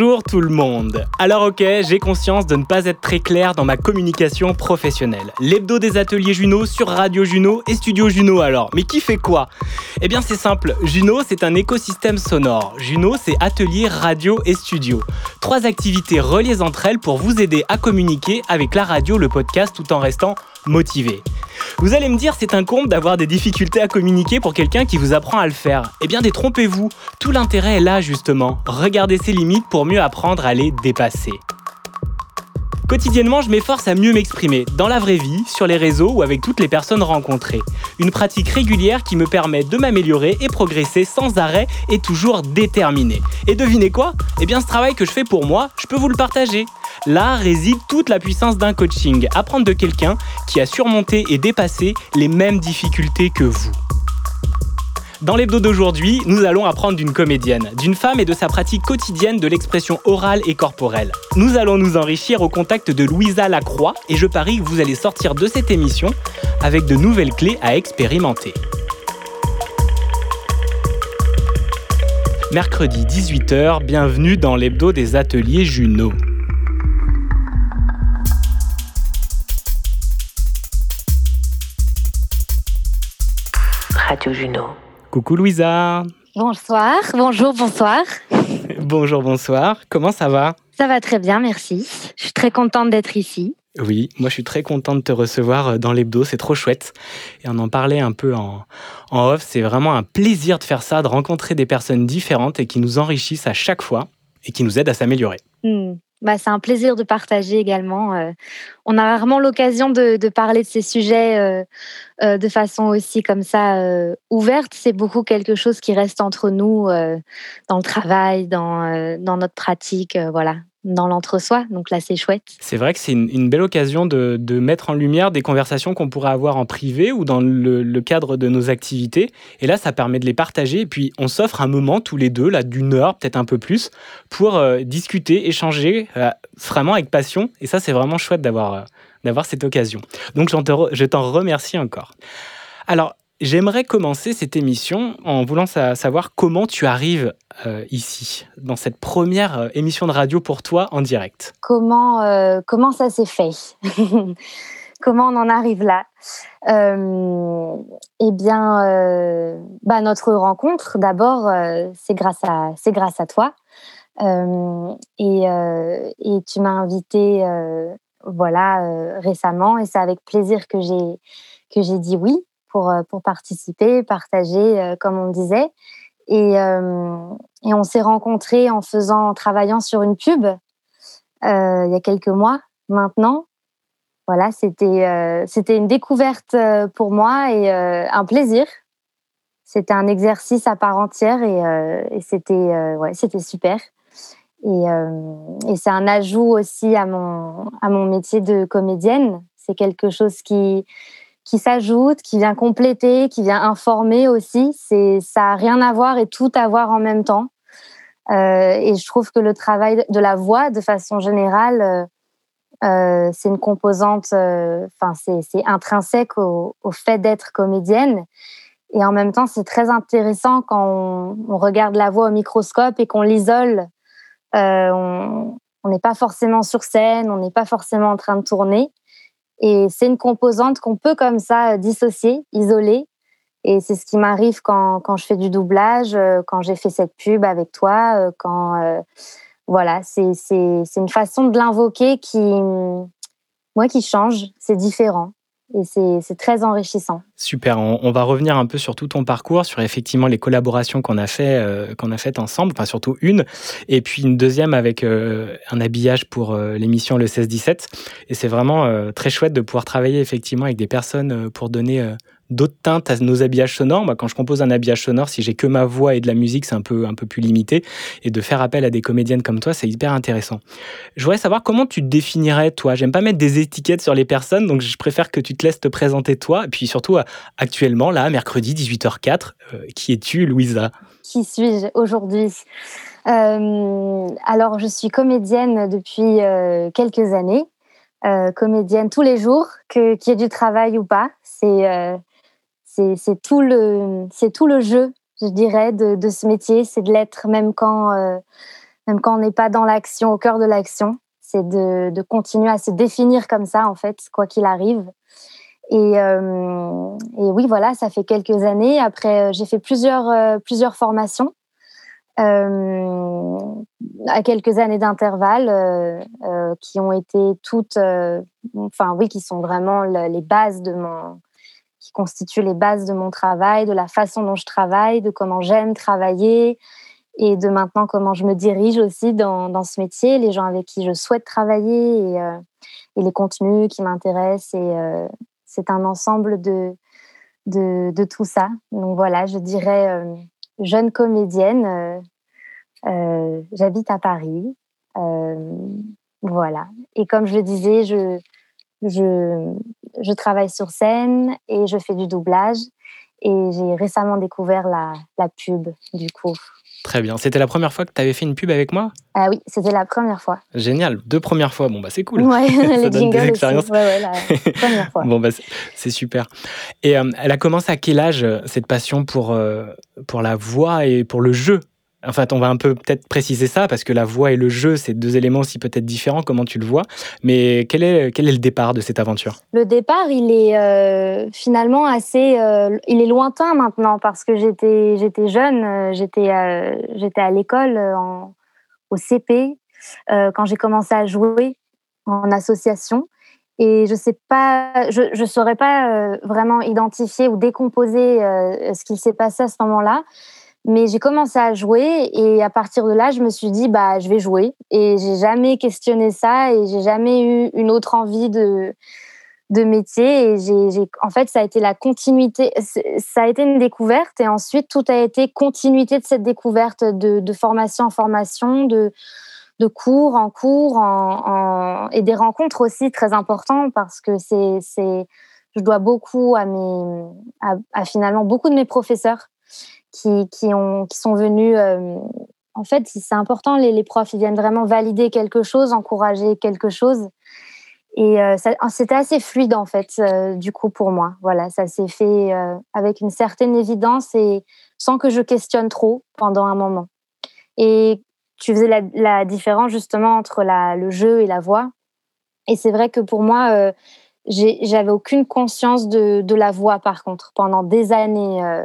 Bonjour tout le monde. Alors ok, j'ai conscience de ne pas être très clair dans ma communication professionnelle. L'hebdo des ateliers Juno sur Radio Juno et Studio Juno alors. Mais qui fait quoi? Eh bien c'est simple, Juno c'est un écosystème sonore. Juno c'est atelier, radio et studio. Trois activités reliées entre elles pour vous aider à communiquer avec la radio, le podcast tout en restant motivé. Vous allez me dire, c'est un comble d'avoir des difficultés à communiquer pour quelqu'un qui vous apprend à le faire. Eh bien, détrompez-vous. Tout l'intérêt est là, justement. Regardez ses limites pour mieux apprendre à les dépasser. Quotidiennement, je m'efforce à mieux m'exprimer, dans la vraie vie, sur les réseaux ou avec toutes les personnes rencontrées. Une pratique régulière qui me permet de m'améliorer et progresser sans arrêt et toujours déterminé. Et devinez quoi? Eh bien, ce travail que je fais pour moi, je peux vous le partager. Là réside toute la puissance d'un coaching, apprendre de quelqu'un qui a surmonté et dépassé les mêmes difficultés que vous. Dans l'hebdo d'aujourd'hui, nous allons apprendre d'une comédienne, d'une femme et de sa pratique quotidienne de l'expression orale et corporelle. Nous allons nous enrichir au contact de Louisa Lacroix et je parie que vous allez sortir de cette émission avec de nouvelles clés à expérimenter. Mercredi 18h, bienvenue dans l'hebdo des ateliers Juno. Radio Juno. Coucou Louisa Bonsoir, bonjour, bonsoir. Bonjour, bonsoir, comment ça va? Ça va très bien, merci. Je suis très contente d'être ici. Oui, moi je suis très content de te recevoir euh, dans l'hebdo, c'est trop chouette. Et on en parlait un peu en, en off, c'est vraiment un plaisir de faire ça, de rencontrer des personnes différentes et qui nous enrichissent à chaque fois et qui nous aident à s'améliorer. Hmm. Bah, c'est un plaisir de partager également. euh. on a rarement l'occasion de, parler de ces sujets euh, euh, de façon aussi comme ça ouverte. C'est beaucoup quelque chose qui reste entre nous dans le travail, dans, dans notre pratique, voilà, dans l'entre-soi. Donc là, c'est chouette. C'est vrai que c'est une, belle occasion de, mettre en lumière des conversations qu'on pourrait avoir en privé ou dans le, cadre de nos activités. Et là, ça permet de les partager. Et puis, on s'offre un moment tous les deux, là, d'une heure, peut-être un peu plus, pour euh, discuter, échanger, euh, vraiment avec passion. Et ça, c'est vraiment chouette d'avoir euh, d'avoir cette occasion. Donc, je t'en remercie encore. Alors, j'aimerais commencer cette émission en voulant sa- savoir comment tu arrives euh, ici, dans cette première euh, émission de radio pour toi en direct. comment, euh, comment ça s'est fait? Comment on en arrive là? Eh bien, bah, notre rencontre, d'abord, c'est grâce, à, grâce à toi. Et, et tu m'as invité voilà, récemment, et c'est avec plaisir que j'ai dit oui pour, euh, pour participer, partager, euh, comme on disait. Et, euh, et on s'est rencontrés en faisant, travaillant sur une pub il y a quelques mois maintenant. Voilà, c'était une découverte pour moi et un plaisir. C'était un exercice à part entière et, c'était ouais, super. Et, et c'est un ajout aussi à mon à mon métier de comédienne. C'est quelque chose qui qui s'ajoute, qui vient compléter, qui vient informer aussi. C'est ça a rien à voir et tout à voir en même temps. Euh, et je trouve que le travail de la voix, de façon générale, euh, euh, c'est une composante, enfin c'est intrinsèque au, fait d'être comédienne. Et en même temps, c'est très intéressant quand on, regarde la voix au microscope et qu'on l'isole. On n'est pas forcément sur scène, on n'est pas forcément en train de tourner. Et c'est une composante qu'on peut comme ça euh, dissocier, isoler. Et c'est ce qui m'arrive quand, quand je fais du doublage, euh, quand j'ai fait cette pub avec toi, euh, quand voilà, c'est une façon de l'invoquer qui moi qui change, c'est différent. Et c'est très enrichissant. Super. On, va revenir un peu sur tout ton parcours, sur effectivement les collaborations qu'on a fait, euh, qu'on a faites ensemble, enfin surtout une, et puis une deuxième avec euh, un habillage pour euh, l'émission le 16-17. Et c'est vraiment très chouette de pouvoir travailler effectivement avec des personnes pour donner d'autres teintes à nos habillages sonores. Moi, quand je compose un habillage sonore, si j'ai que ma voix et de la musique, c'est un peu, un peu plus limité. Et de faire appel à des comédiennes comme toi, c'est hyper intéressant. Je voudrais savoir comment tu te définirais, toi. J'aime pas mettre des étiquettes sur les personnes, donc je préfère que tu te laisses te présenter toi. Et puis surtout, euh, actuellement, là, mercredi 18h04, euh, qui es-tu, Louisa? Qui suis-je aujourd'hui? Euh, Alors, je suis comédienne depuis quelques années. comédienne tous les jours, que qu'il y ait du travail ou pas. C'est c'est tout le c'est tout le jeu, je dirais, de, ce métier, c'est de l'être même quand euh, même quand on n'est pas dans l'action, au cœur de l'action, c'est de, continuer à se définir comme ça en fait, quoi qu'il arrive. Et, euh, et, oui, voilà, ça fait quelques années. Après, euh, j'ai fait plusieurs plusieurs formations. à quelques années d'intervalle, qui ont été toutes, enfin oui, qui sont vraiment les bases de mon, qui constituent les bases de mon travail, de la façon dont je travaille, de comment j'aime travailler et de maintenant comment je me dirige aussi dans, dans, ce métier, les gens avec qui je souhaite travailler et, euh, et les contenus qui m'intéressent. Et euh, c'est un ensemble de, de, tout ça. Donc voilà, je dirais euh, jeune comédienne, j'habite à Paris. voilà. Et comme je le disais, je, je, je travaille sur scène et je fais du doublage. Et j'ai récemment découvert la, la, pub, du coup. Très bien. C'était la première fois que tu avais fait une pub avec moi? Ah oui, c'était la première fois. Génial. Deux premières fois. Bon, bah, c'est cool. Ouais, les jingles Aussi. Ouais, ouais, la première fois. bon, bah, c'est super. Et euh, elle a commencé à quel âge, cette passion pour, euh, pour la voix et pour le jeu? En fait, on va un peu peut-être préciser ça parce que la voix et le jeu, c'est deux éléments aussi peut-être différents, comment tu le vois. Mais quel est, quel est le départ de cette aventure? Le départ, il est euh, finalement assez, euh, il est lointain maintenant parce que j'étais, jeune, euh, j'étais, à l'école au CP quand j'ai commencé à jouer en association. Et je je, je saurais pas vraiment identifier ou décomposer ce qui s'est passé à ce moment-là. Mais j'ai commencé à jouer et à partir de là, je me suis dit bah je vais jouer. Et j'ai jamais questionné ça et j'ai jamais eu une autre envie de de métier. Et j'ai en fait ça a été la continuité ça a été une découverte. Et ensuite tout a été continuité de cette découverte de, formation en formation de de cours en cours en, et des rencontres aussi très importantes parce que c'est c'est je dois beaucoup à mes à finalement beaucoup de mes professeurs qui, qui, ont, qui sont venus. Euh, en fait, c'est important, les, profs, ils viennent vraiment valider quelque chose, encourager quelque chose. Et euh, c'était assez fluide, en fait, euh, du coup, pour moi. Voilà, ça s'est fait avec une certaine évidence et sans que je questionne trop pendant un moment. Et tu faisais la, la différence, justement, entre la, le jeu et la voix. Et c'est vrai que pour moi, j'avais aucune conscience de, de, la voix, par contre, pendant des années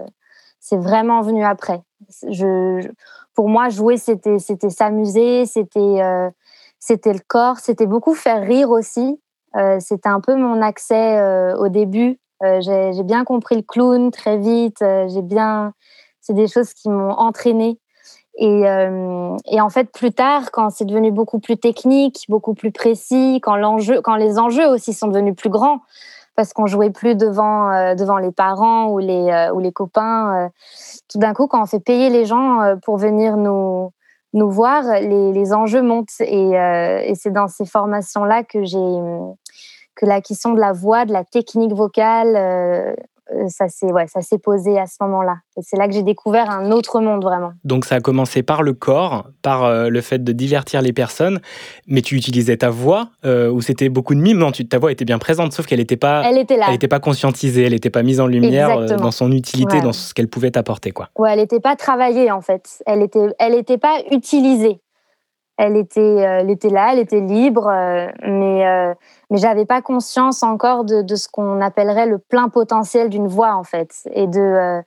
c'est vraiment venu après. Pour moi, jouer, c'était, s'amuser, c'était, euh, c'était le corps, c'était beaucoup faire rire aussi. Euh, c'était un peu mon accès euh, au début. J'ai, bien compris le clown très vite. c'est des choses qui m'ont entraînée. Et, en fait, plus tard, quand c'est devenu beaucoup plus technique, beaucoup plus précis, quand les enjeux aussi sont devenus plus grands, parce qu'on jouait plus devant euh, devant les parents ou les euh, ou les copains. Euh. tout d'un coup, quand on fait payer les gens pour venir nous nous voir, les, les enjeux montent et, et c'est dans ces formations là que j'ai que la question de la voix, de la technique vocale, ça s'est ouais, ça s'est posé à ce moment-là. Et c'est là que j'ai découvert un autre monde vraiment. Donc ça a commencé par le corps, par euh, le fait de divertir les personnes, mais tu utilisais ta voix euh, ou c'était beaucoup de mime Non, tu, ta voix était bien présente, sauf qu'elle n'était pas, elle était là. Elle était pas conscientisée, elle n'était pas mise en lumière dans son utilité, dans ce qu'elle pouvait apporter quoi. Ouais, elle n'était pas travaillée en fait. Elle était, elle était pas utilisée elle était, euh, elle était là, elle était libre, euh, mais euh, mais j'avais pas conscience encore de, de ce qu'on appellerait le plein potentiel d'une voix en fait, et de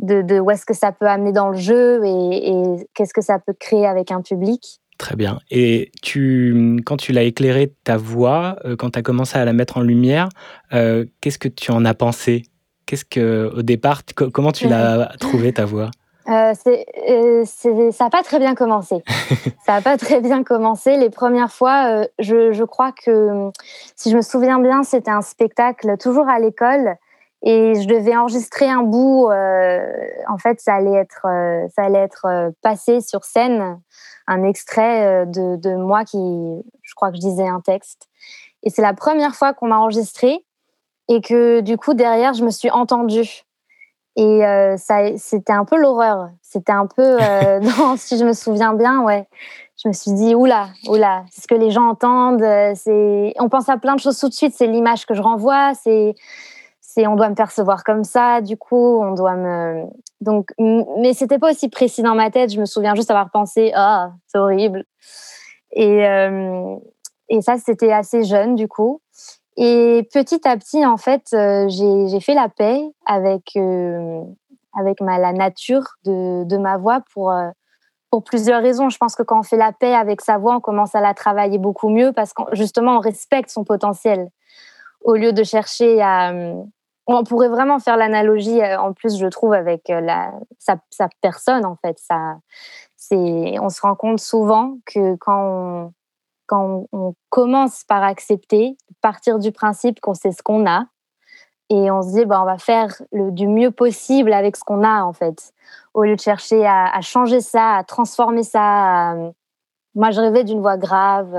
de, de où est-ce que ça peut amener dans le jeu et, et qu'est-ce que ça peut créer avec un public. Très bien. Et tu, quand tu l'as éclairé ta voix, quand tu as commencé à la mettre en lumière, euh, qu'est-ce que tu en as pensé? Qu'est-ce que, au départ, comment tu l'as trouvé ta voix? Euh, ça n'a pas très bien commencé. ça n'a pas très bien commencé. Les premières fois, je, je, crois que, si je me souviens bien, c'était un spectacle toujours à l'école et je devais enregistrer un bout. en fait, ça allait être, ça allait être passé sur scène un extrait euh, de, de, moi qui, je crois que je disais un texte. Et c'est la première fois qu'on m'a enregistré et que du coup derrière je me suis entendue. Et euh, ça, c'était un peu l'horreur. C'était un peu, euh, si je me souviens bien, ouais. Je me suis dit, oula, oula, c'est ce que les gens entendent. C'est, on pense à plein de choses tout de suite. C'est l'image que je renvoie. C'est, c'est, on doit me percevoir comme ça. Du coup, on doit me, donc, mais c'était pas aussi précis dans ma tête. Je me souviens juste avoir pensé, ah, c'est horrible. Et, euh, et ça, c'était assez jeune du coup. Et petit à petit, en fait, euh, j'ai fait la paix avec euh, avec la nature de, de ma voix pour pour plusieurs raisons. Je pense que quand on fait la paix avec sa voix, on commence à la travailler beaucoup mieux parce que justement, on respecte son potentiel au lieu de chercher à on pourrait vraiment faire l'analogie, euh, en plus, je trouve, avec euh, la, sa, personne, en fait. Ça, on se rend compte souvent que quand on, quand on commence par accepter, partir du principe qu'on sait ce qu'on a, et on se dit, bah, on va faire le, du mieux possible avec ce qu'on a, en fait, au lieu de chercher à, changer ça, à transformer ça. Moi, je rêvais d'une voix grave.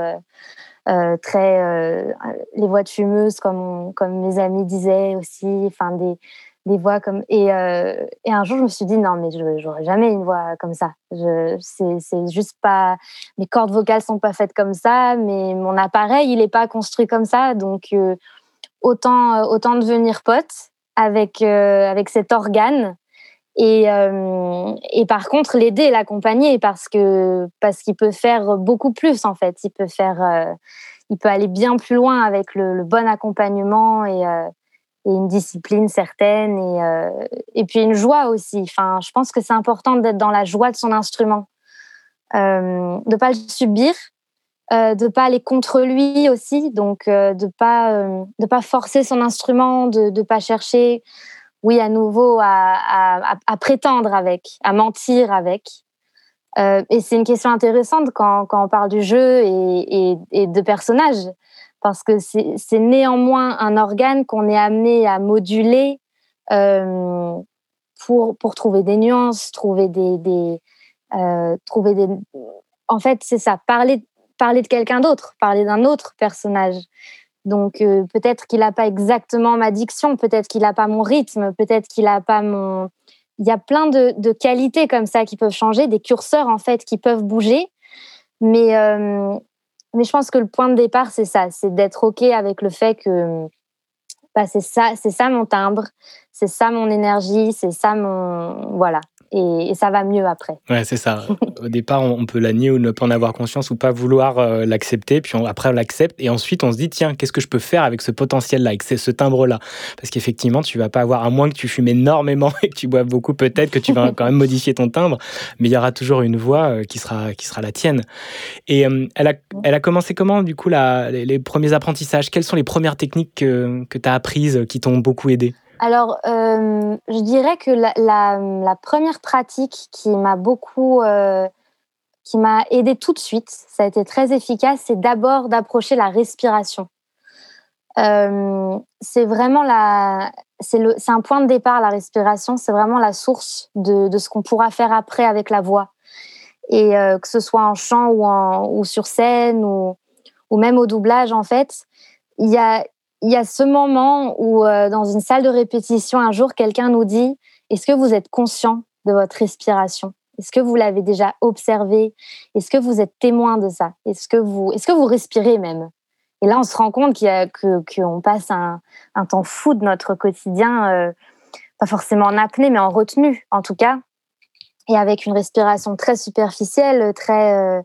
Euh, très euh, les voix de fumeuses comme comme mes amis disaient aussi enfin des des voix comme et, euh, et un jour je me suis dit non mais je j'aurais jamais une voix comme ça. C'est juste pas mes cordes vocales sont pas faites comme ça mais mon appareil il est pas construit comme ça. Donc autant autant devenir pote avec avec cet organe. Et, euh, et par contre l'aider l'accompagner parce que parce qu'il peut faire beaucoup plus en fait. Il peut faire euh, il peut aller bien plus loin avec le, le bon accompagnement et, euh, et, une discipline certaine et, euh, et puis une joie aussi. Enfin je pense que c'est important d'être dans la joie de son instrument. Euh, de pas le subir de pas aller contre lui aussi donc de pas de pas forcer son instrument de de pas chercher oui, à nouveau, à, prétendre avec, à mentir avec. Euh, et c'est une question intéressante quand, on parle du jeu et, de personnages, parce que c'est néanmoins un organe qu'on est amené à moduler euh, pour, pour trouver des nuances, trouver des, euh, trouver des... En fait, c'est ça, parler, parler de quelqu'un d'autre, parler d'un autre personnage. Donc euh, peut-être qu'il n'a pas exactement ma diction, peut-être qu'il n'a pas mon rythme, peut-être qu'il n'a pas mon... Il y a plein de, qualités comme ça qui peuvent changer, des curseurs en fait qui peuvent bouger. Mais, mais je pense que le point de départ, c'est ça, c'est d'être OK avec le fait que bah, c'est ça, c'est ça mon timbre, c'est ça mon énergie, c'est ça mon... Voilà et, ça va mieux après. Ouais, c'est ça. Au départ, on, peut la nier ou ne pas en avoir conscience ou pas vouloir euh, l'accepter, puis après on l'accepte et ensuite on se dit tiens, qu'est-ce que je peux faire avec ce potentiel-là, avec ce timbre-là? Parce qu'effectivement, tu vas pas avoir, à moins que tu fumes énormément et que tu boives beaucoup, peut-être que tu vas quand même modifier ton timbre, mais il y aura toujours une voix euh, qui sera qui sera la tienne. Et euh, elle a elle a commencé comment du coup la, les, premiers apprentissages? Quelles sont les premières techniques que, que tu as apprises qui t'ont beaucoup aidé? Alors, euh, je dirais que la, première pratique qui m'a beaucoup, euh, qui m'a aidé tout de suite, ça a été très efficace, c'est d'abord d'approcher la respiration. Euh, c'est vraiment la, c'est un point de départ la respiration, c'est vraiment la source de, ce qu'on pourra faire après avec la voix. Et que ce soit en chant ou, en, sur scène ou, ou même au doublage, en fait, il y a, il y a ce moment où, euh, dans une salle de répétition, un jour, quelqu'un nous dit Est-ce que vous êtes conscient de votre respiration? Est-ce que vous l'avez déjà observé? Est-ce que vous êtes témoin de ça? Est-ce que, vous, est que vous respirez même? Et là, on se rend compte qu'on que, passe un, temps fou de notre quotidien, euh, pas forcément en apnée, mais en retenue, en tout cas, et avec une respiration très superficielle, très. Euh,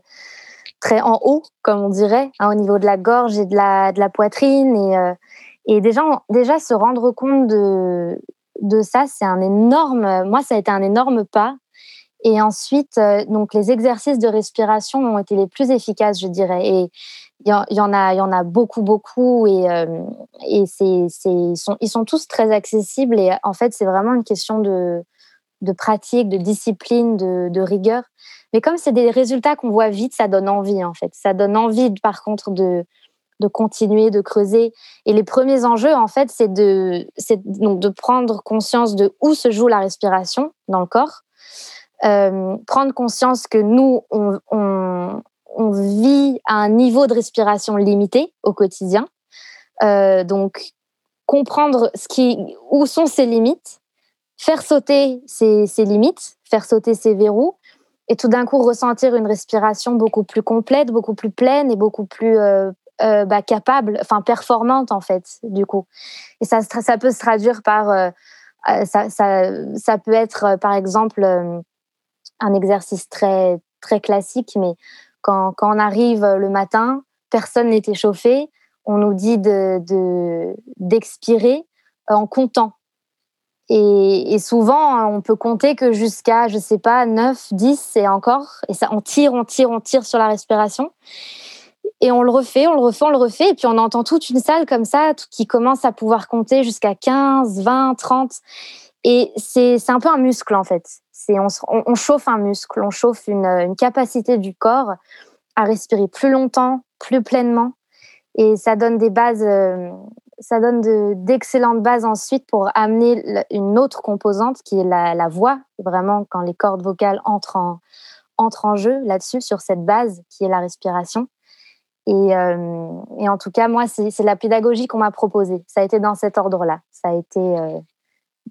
très en haut, comme on dirait, hein, au niveau de la gorge et de la, poitrine. Et, euh, déjà, se rendre compte de, ça, c'est un énorme. Moi, ça a été un énorme pas. Et ensuite, donc les exercices de respiration ont été les plus efficaces, je dirais. Et il y, en a, beaucoup, beaucoup, et, c'est, ils, sont, tous très accessibles. Et en fait, c'est vraiment une question de, pratique, de discipline, de rigueur. Mais comme c'est des résultats qu'on voit vite, ça donne envie en fait. Ça donne envie, par contre, de, de continuer, de creuser. Et les premiers enjeux, en fait, c'est de, de prendre conscience de où se joue la respiration dans le corps, euh, prendre conscience que nous, on, on, on, vit à un niveau de respiration limité au quotidien. Euh, donc, comprendre ce qui, où sont ses limites, faire sauter ses, ses limites, faire sauter ses verrous, et tout d'un coup ressentir une respiration beaucoup plus complète, beaucoup plus pleine et beaucoup plus euh, euh, bah, capable, enfin performante en fait, du coup. Et ça, peut se traduire par, euh, ça, peut être par exemple un exercice très, très classique, mais quand, quand on arrive le matin, personne n'est échauffé, on nous dit de d'expirer en comptant. Et, souvent, on peut compter que jusqu'à, je sais pas, 9, 10 et encore. Et ça, on tire, on tire, on tire sur la respiration. Et on le refait, on le refait, on le refait. Et puis on entend toute une salle comme ça qui commence à pouvoir compter jusqu'à 15, 20, 30. Et c'est un peu un muscle en fait. On, on, chauffe un muscle, on chauffe une, une, capacité du corps à respirer plus longtemps, plus pleinement. Et ça donne des bases, euh, ça donne d'excellentes bases ensuite pour amener une autre composante qui est la, voix. Vraiment, quand les cordes vocales entrent en, jeu là-dessus, sur cette base qui est la respiration. Et, euh, en tout cas, moi, c'est la pédagogie qu'on m'a proposée. Ça a été dans cet ordre-là. Ça a été euh,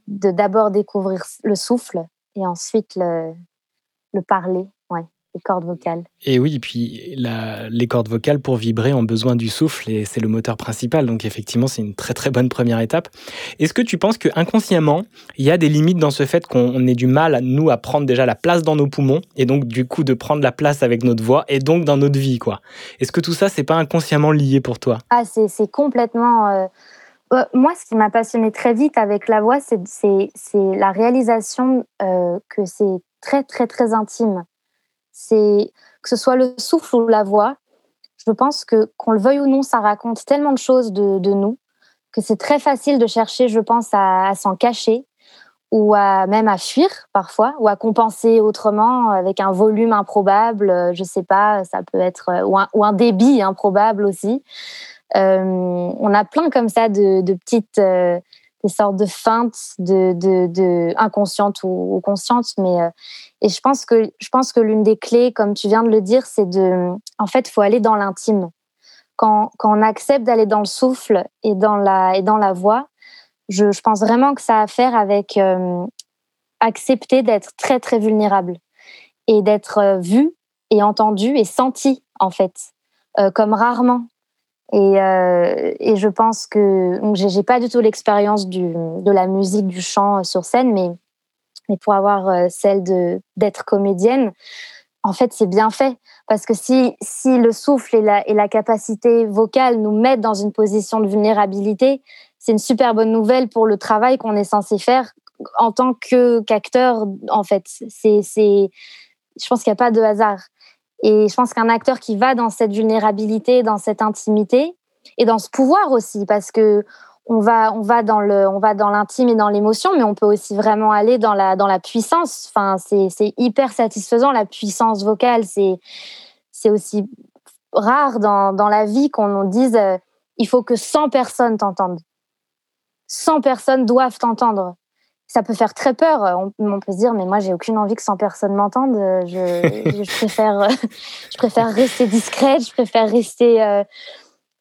de d'abord découvrir le souffle et ensuite le, le parler les cordes vocales. Et oui, puis la, les cordes vocales, pour vibrer, ont besoin du souffle et c'est le moteur principal. Donc effectivement, c'est une très très bonne première étape. Est-ce que tu penses que inconsciemment, il y a des limites dans ce fait qu'on ait du mal, nous, à prendre déjà la place dans nos poumons et donc du coup de prendre la place avec notre voix et donc dans notre vie, quoi? Est-ce que tout ça, c'est pas inconsciemment lié pour toi? Ah, c'est complètement... Euh, euh, moi, ce qui m'a passionné très vite avec la voix, c'est la réalisation euh, que c'est très, très, très intime c'est que ce soit le souffle ou la voix. Je pense que qu'on le veuille ou non, ça raconte tellement de choses de, nous que c'est très facile de chercher, je pense, à, s'en cacher ou à même à fuir parfois ou à compenser autrement avec un volume improbable. Je sais pas, ça peut être ou un, débit improbable aussi. Euh, on a plein comme ça de, petites euh, des sortes de feintes de, de, inconscientes ou, conscientes mais euh, et je pense que je pense que l'une des clés comme tu viens de le dire c'est de en fait faut aller dans l'intime. Quand, quand on accepte d'aller dans le souffle et dans la et dans la voix je, je pense vraiment que ça a à faire avec euh, accepter d'être très très vulnérable et d'être euh, vu et entendu et senti en fait comme rarement et, euh, et, je pense que j'ai pas du tout l'expérience de la musique, du chant euh, sur scène, mais, pour avoir euh, celle d'être comédienne, en fait, c'est bien fait. Parce que si, le souffle et la, capacité vocale nous mettent dans une position de vulnérabilité, c'est une super bonne nouvelle pour le travail qu'on est censé faire en tant qu'acteur, en fait. C'est, je pense qu'il n'y a pas de hasard. Et je pense qu'un acteur qui va dans cette vulnérabilité, dans cette intimité et dans ce pouvoir aussi, parce que on va, on va dans le, on va dans l'intime et dans l'émotion, mais on peut aussi vraiment aller dans la, dans la puissance. Enfin, c'est, hyper satisfaisant la puissance vocale. C'est, c'est aussi rare dans, dans la vie qu'on dise, euh, il faut que 100 personnes t'entendent. 100 personnes doivent t'entendre ça peut faire très peur. On, peut se dire, mais moi, j'ai aucune envie que 100 personnes m'entendent. Je, je, préfère, je préfère rester discrète, je préfère rester. Euh,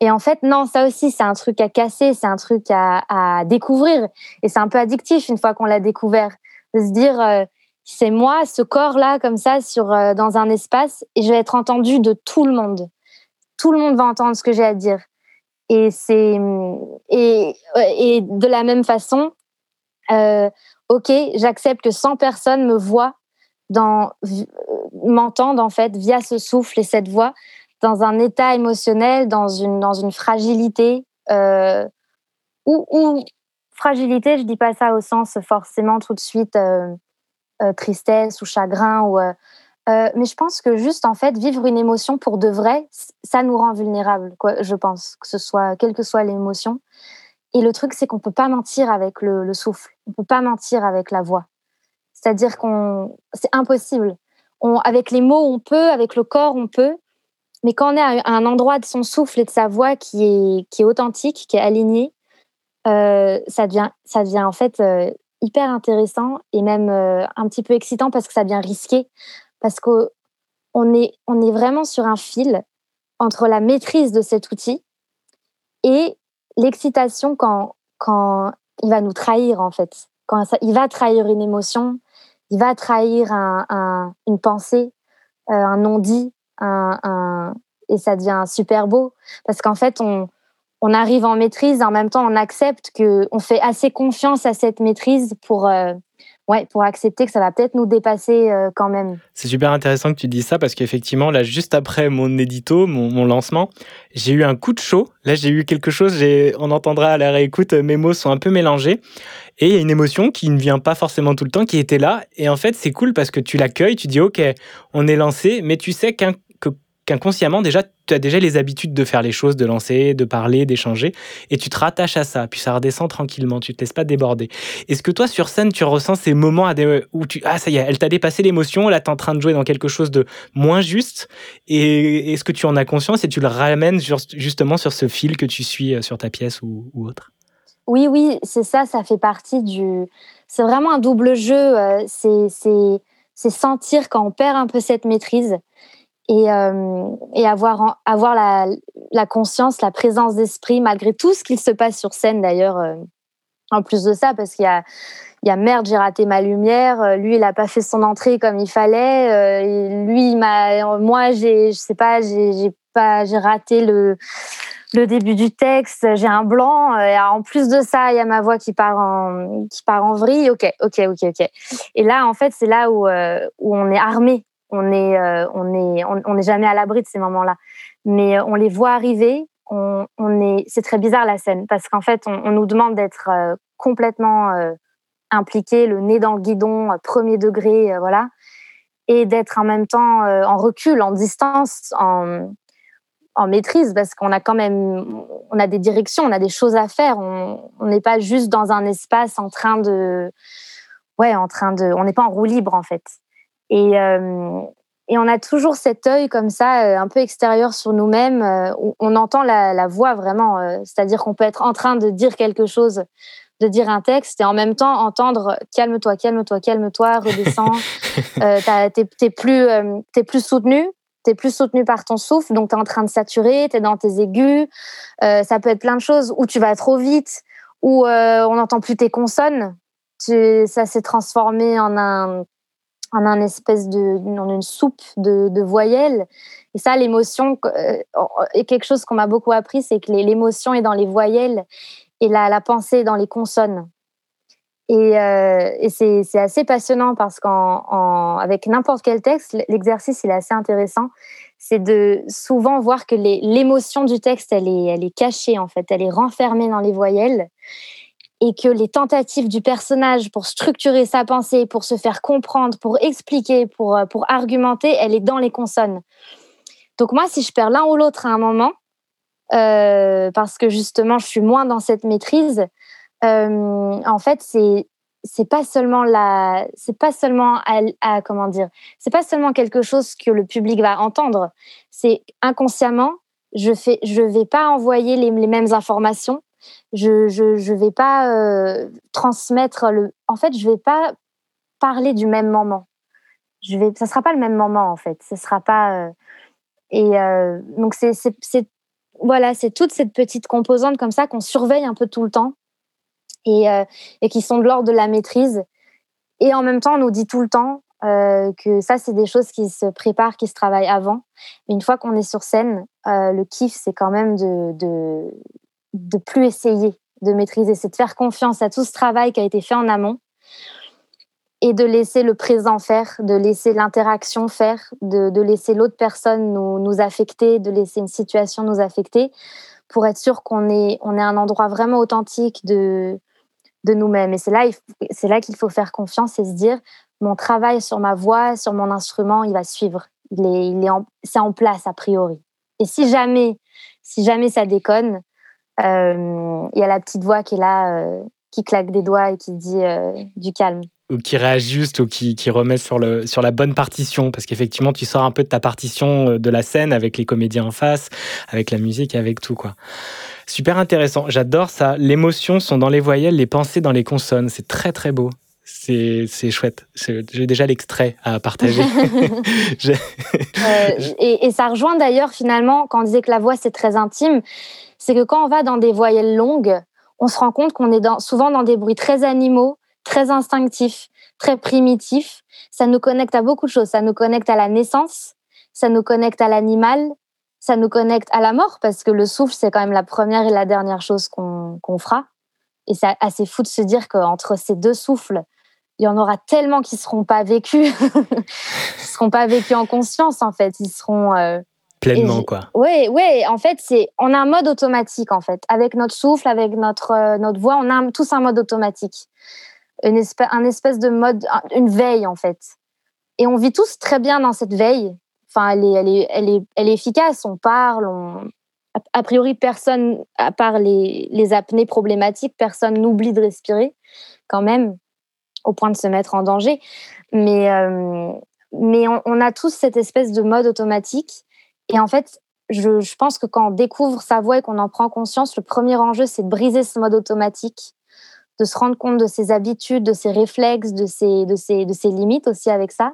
et en fait, non, ça aussi, c'est un truc à casser, c'est un truc à, à, découvrir. Et c'est un peu addictif une fois qu'on l'a découvert, de se dire, euh, c'est moi, ce corps-là, comme ça, sur, euh, dans un espace, et je vais être entendue de tout le monde. Tout le monde va entendre ce que j'ai à dire. Et c'est et, et de la même façon, euh, ok, j'accepte que 100 personnes me voient, dans, m'entendent en fait via ce souffle et cette voix, dans un état émotionnel, dans une, fragilité, euh, ou, fragilité, je dis pas ça au sens forcément tout de suite euh, tristesse ou chagrin. Mais je pense que juste, en fait, vivre une émotion pour de vrai, ça nous rend vulnérables, je pense, que ce soit, quelle que soit l'émotion. Et le truc, c'est qu'on peut pas mentir avec le, souffle. On peut pas mentir avec la voix. C'est-à-dire qu'on, c'est impossible. Avec les mots, on peut, avec le corps, on peut. Mais quand on est à un endroit de son souffle et de sa voix qui est, qui est authentique, qui est aligné, euh, ça, devient, ça devient en fait euh, hyper intéressant et même euh, un petit peu excitant parce que ça devient risqué. Parce qu'on est, on est vraiment sur un fil entre la maîtrise de cet outil et l'excitation quand, quand il va nous trahir, en fait. Quand il va trahir une émotion, il va trahir un, une pensée, un non-dit, un, et ça devient super beau parce qu'en fait, on, on arrive en maîtrise, en même temps, on accepte que on fait assez confiance à cette maîtrise pour, euh, ouais, pour accepter que ça va peut-être nous dépasser euh, quand même. C'est super intéressant que tu dises ça parce qu'effectivement, là, juste après mon édito, mon, lancement, j'ai eu un coup de chaud. Là, j'ai eu quelque chose, on entendra à la réécoute, mes mots sont un peu mélangés. Et il y a une émotion qui ne vient pas forcément tout le temps, qui était là. Et en fait, c'est cool parce que tu l'accueilles, tu dis, OK, on est lancé, mais tu sais qu'un qu'inconsciemment, déjà, tu as déjà les habitudes de faire les choses, de lancer, de parler, d'échanger, et tu te rattaches à ça, puis ça redescend tranquillement, tu te laisses pas déborder. Est-ce que toi, sur scène, tu ressens ces moments où tu, ah, ça y est, elle t'a dépassé l'émotion, là, tu es en train de jouer dans quelque chose de moins juste, et est-ce que tu en as conscience et tu le ramènes justement sur ce fil que tu suis euh, sur ta pièce ou, autre? Oui, oui, c'est ça, ça fait partie du... C'est vraiment un double jeu, euh, c'est sentir quand on perd un peu cette maîtrise et, euh, et avoir, avoir la, conscience, la présence d'esprit, malgré tout ce qu'il se passe sur scène d'ailleurs, euh, en plus de ça, parce qu'il y a, merde, j'ai raté ma lumière, euh, lui, il n'a pas fait son entrée comme il fallait, lui, moi, j'ai, je sais pas, j'ai pas, j'ai raté le, le début du texte, j'ai un blanc, en plus de ça, il y a ma voix qui part en, qui part en vrille, ok, ok, ok, ok. Et là, en fait, c'est là où, où on est armé on euh, on est, on n'est jamais à l'abri de ces moments-là. Mais euh, on les voit arriver. On, est, c'est très bizarre la scène parce qu'en fait, on, nous demande d'être euh, complètement impliqué, le nez dans le guidon, premier degré, voilà, et d'être en même temps en recul, en distance, en, en maîtrise parce qu'on a quand même on a des directions, on a des choses à faire. On n'est pas juste dans un espace en train de ouais, en train de on n'est pas en roue libre en fait. Et, euh, et on a toujours cet œil comme ça, euh, un peu extérieur sur nous-mêmes, euh, où on entend la, la voix vraiment. C'est-à-dire qu'on peut être en train de dire quelque chose, de dire un texte, et en même temps entendre calme-toi, calme-toi, calme-toi, redescends. euh, t'es, plus, t'es plus soutenu. T'es plus soutenu par ton souffle, donc tu es en train de saturer, tu es dans tes aigus. ça peut être plein de choses, où tu vas trop vite, où on n'entend plus tes consonnes. Tu, ça s'est transformé en un en un espèce de dans une soupe de, de voyelles. Et ça, l'émotion euh, est quelque chose qu'on m'a beaucoup appris, c'est que l'émotion est dans les voyelles et la, la pensée est dans les consonnes. Et, euh, c'est assez passionnant parce qu'avec n'importe quel texte, l'exercice est assez intéressant. C'est de souvent voir que l'émotion du texte, elle est, elle est cachée en fait, elle est renfermée dans les voyelles et que les tentatives du personnage pour structurer sa pensée, pour se faire comprendre, pour expliquer, pour, euh, pour argumenter, elle est dans les consonnes. Donc moi, si je perds l'un ou l'autre à un moment, euh, parce que justement, je suis moins dans cette maîtrise, euh, en fait, c'est c'est pas seulement la c'est pas seulement à, comment dire c'est pas seulement quelque chose que le public va entendre c'est inconsciemment je fais je vais pas envoyer les, les mêmes informations je je vais pas euh, transmettre le. En fait, je vais pas parler du même moment. Je vais, ça sera pas le même moment en fait. Ce sera pas. Euh, et euh, donc c'est voilà, c'est toute cette petite composante comme ça qu'on surveille un peu tout le temps et qui sont de l'ordre de la maîtrise. Et en même temps, on nous dit tout le temps que ça, c'est des choses qui se préparent, qui se travaillent avant. Mais une fois qu'on est sur scène, le kiff, c'est quand même de, de plus essayer de maîtriser, c'est de faire confiance à tout ce travail qui a été fait en amont et de laisser le présent faire, de laisser l'interaction faire, de, laisser l'autre personne nous, nous, affecter, de laisser une situation nous affecter pour être sûr qu'on est, on un endroit vraiment authentique de, de nous-mêmes. Et c'est là, là qu'il faut faire confiance et se dire, mon travail sur ma voix, sur mon instrument, il va suivre. Il est, il est c'est en place a priori. Et si jamais, si jamais ça déconne, il y a la petite voix qui est là, euh, qui claque des doigts et qui dit euh, du calme ou qui réajuste ou qui, qui remet sur, le, sur la bonne partition. Parce qu'effectivement, tu sors un peu de ta partition de la scène avec les comédiens en face, avec la musique, avec tout. quoi. Super intéressant. J'adore ça. L'émotion sont dans les voyelles, les pensées dans les consonnes. C'est très, très beau. C'est, c'est chouette. J'ai déjà l'extrait à partager. euh, et, et, ça rejoint d'ailleurs finalement, quand on disait que la voix c'est très intime, c'est que quand on va dans des voyelles longues, on se rend compte qu'on est souvent dans des bruits très animaux, très instinctifs, très primitifs. Ça nous connecte à beaucoup de choses. Ça nous connecte à la naissance, ça nous connecte à l'animal, ça nous connecte à la mort, parce que le souffle, c'est quand même la première et la dernière chose qu'on qu'on fera. Et c'est assez fou de se dire qu'entre ces deux souffles, il y en aura tellement qui seront pas vécus, qui seront pas vécus en conscience en fait. Ils seront euh... pleinement quoi. Oui, oui. En fait, c'est on a un mode automatique en fait, avec notre souffle, avec notre euh, notre voix, on a tous un mode automatique, une espèce, un espèce de mode, une veille en fait. Et on vit tous très bien dans cette veille. Enfin, elle est, elle est, elle est, elle est efficace. On parle, on, a priori, personne, à part les, les apnées problématiques, personne n'oublie de respirer quand même au point de se mettre en danger. Mais, euh, mais on, on, a tous cette espèce de mode automatique. Et en fait, je, pense que quand on découvre sa voix et qu'on en prend conscience, le premier enjeu, c'est de briser ce mode automatique, de se rendre compte de ses habitudes, de ses réflexes, de ses, de ses, de ses limites aussi avec ça.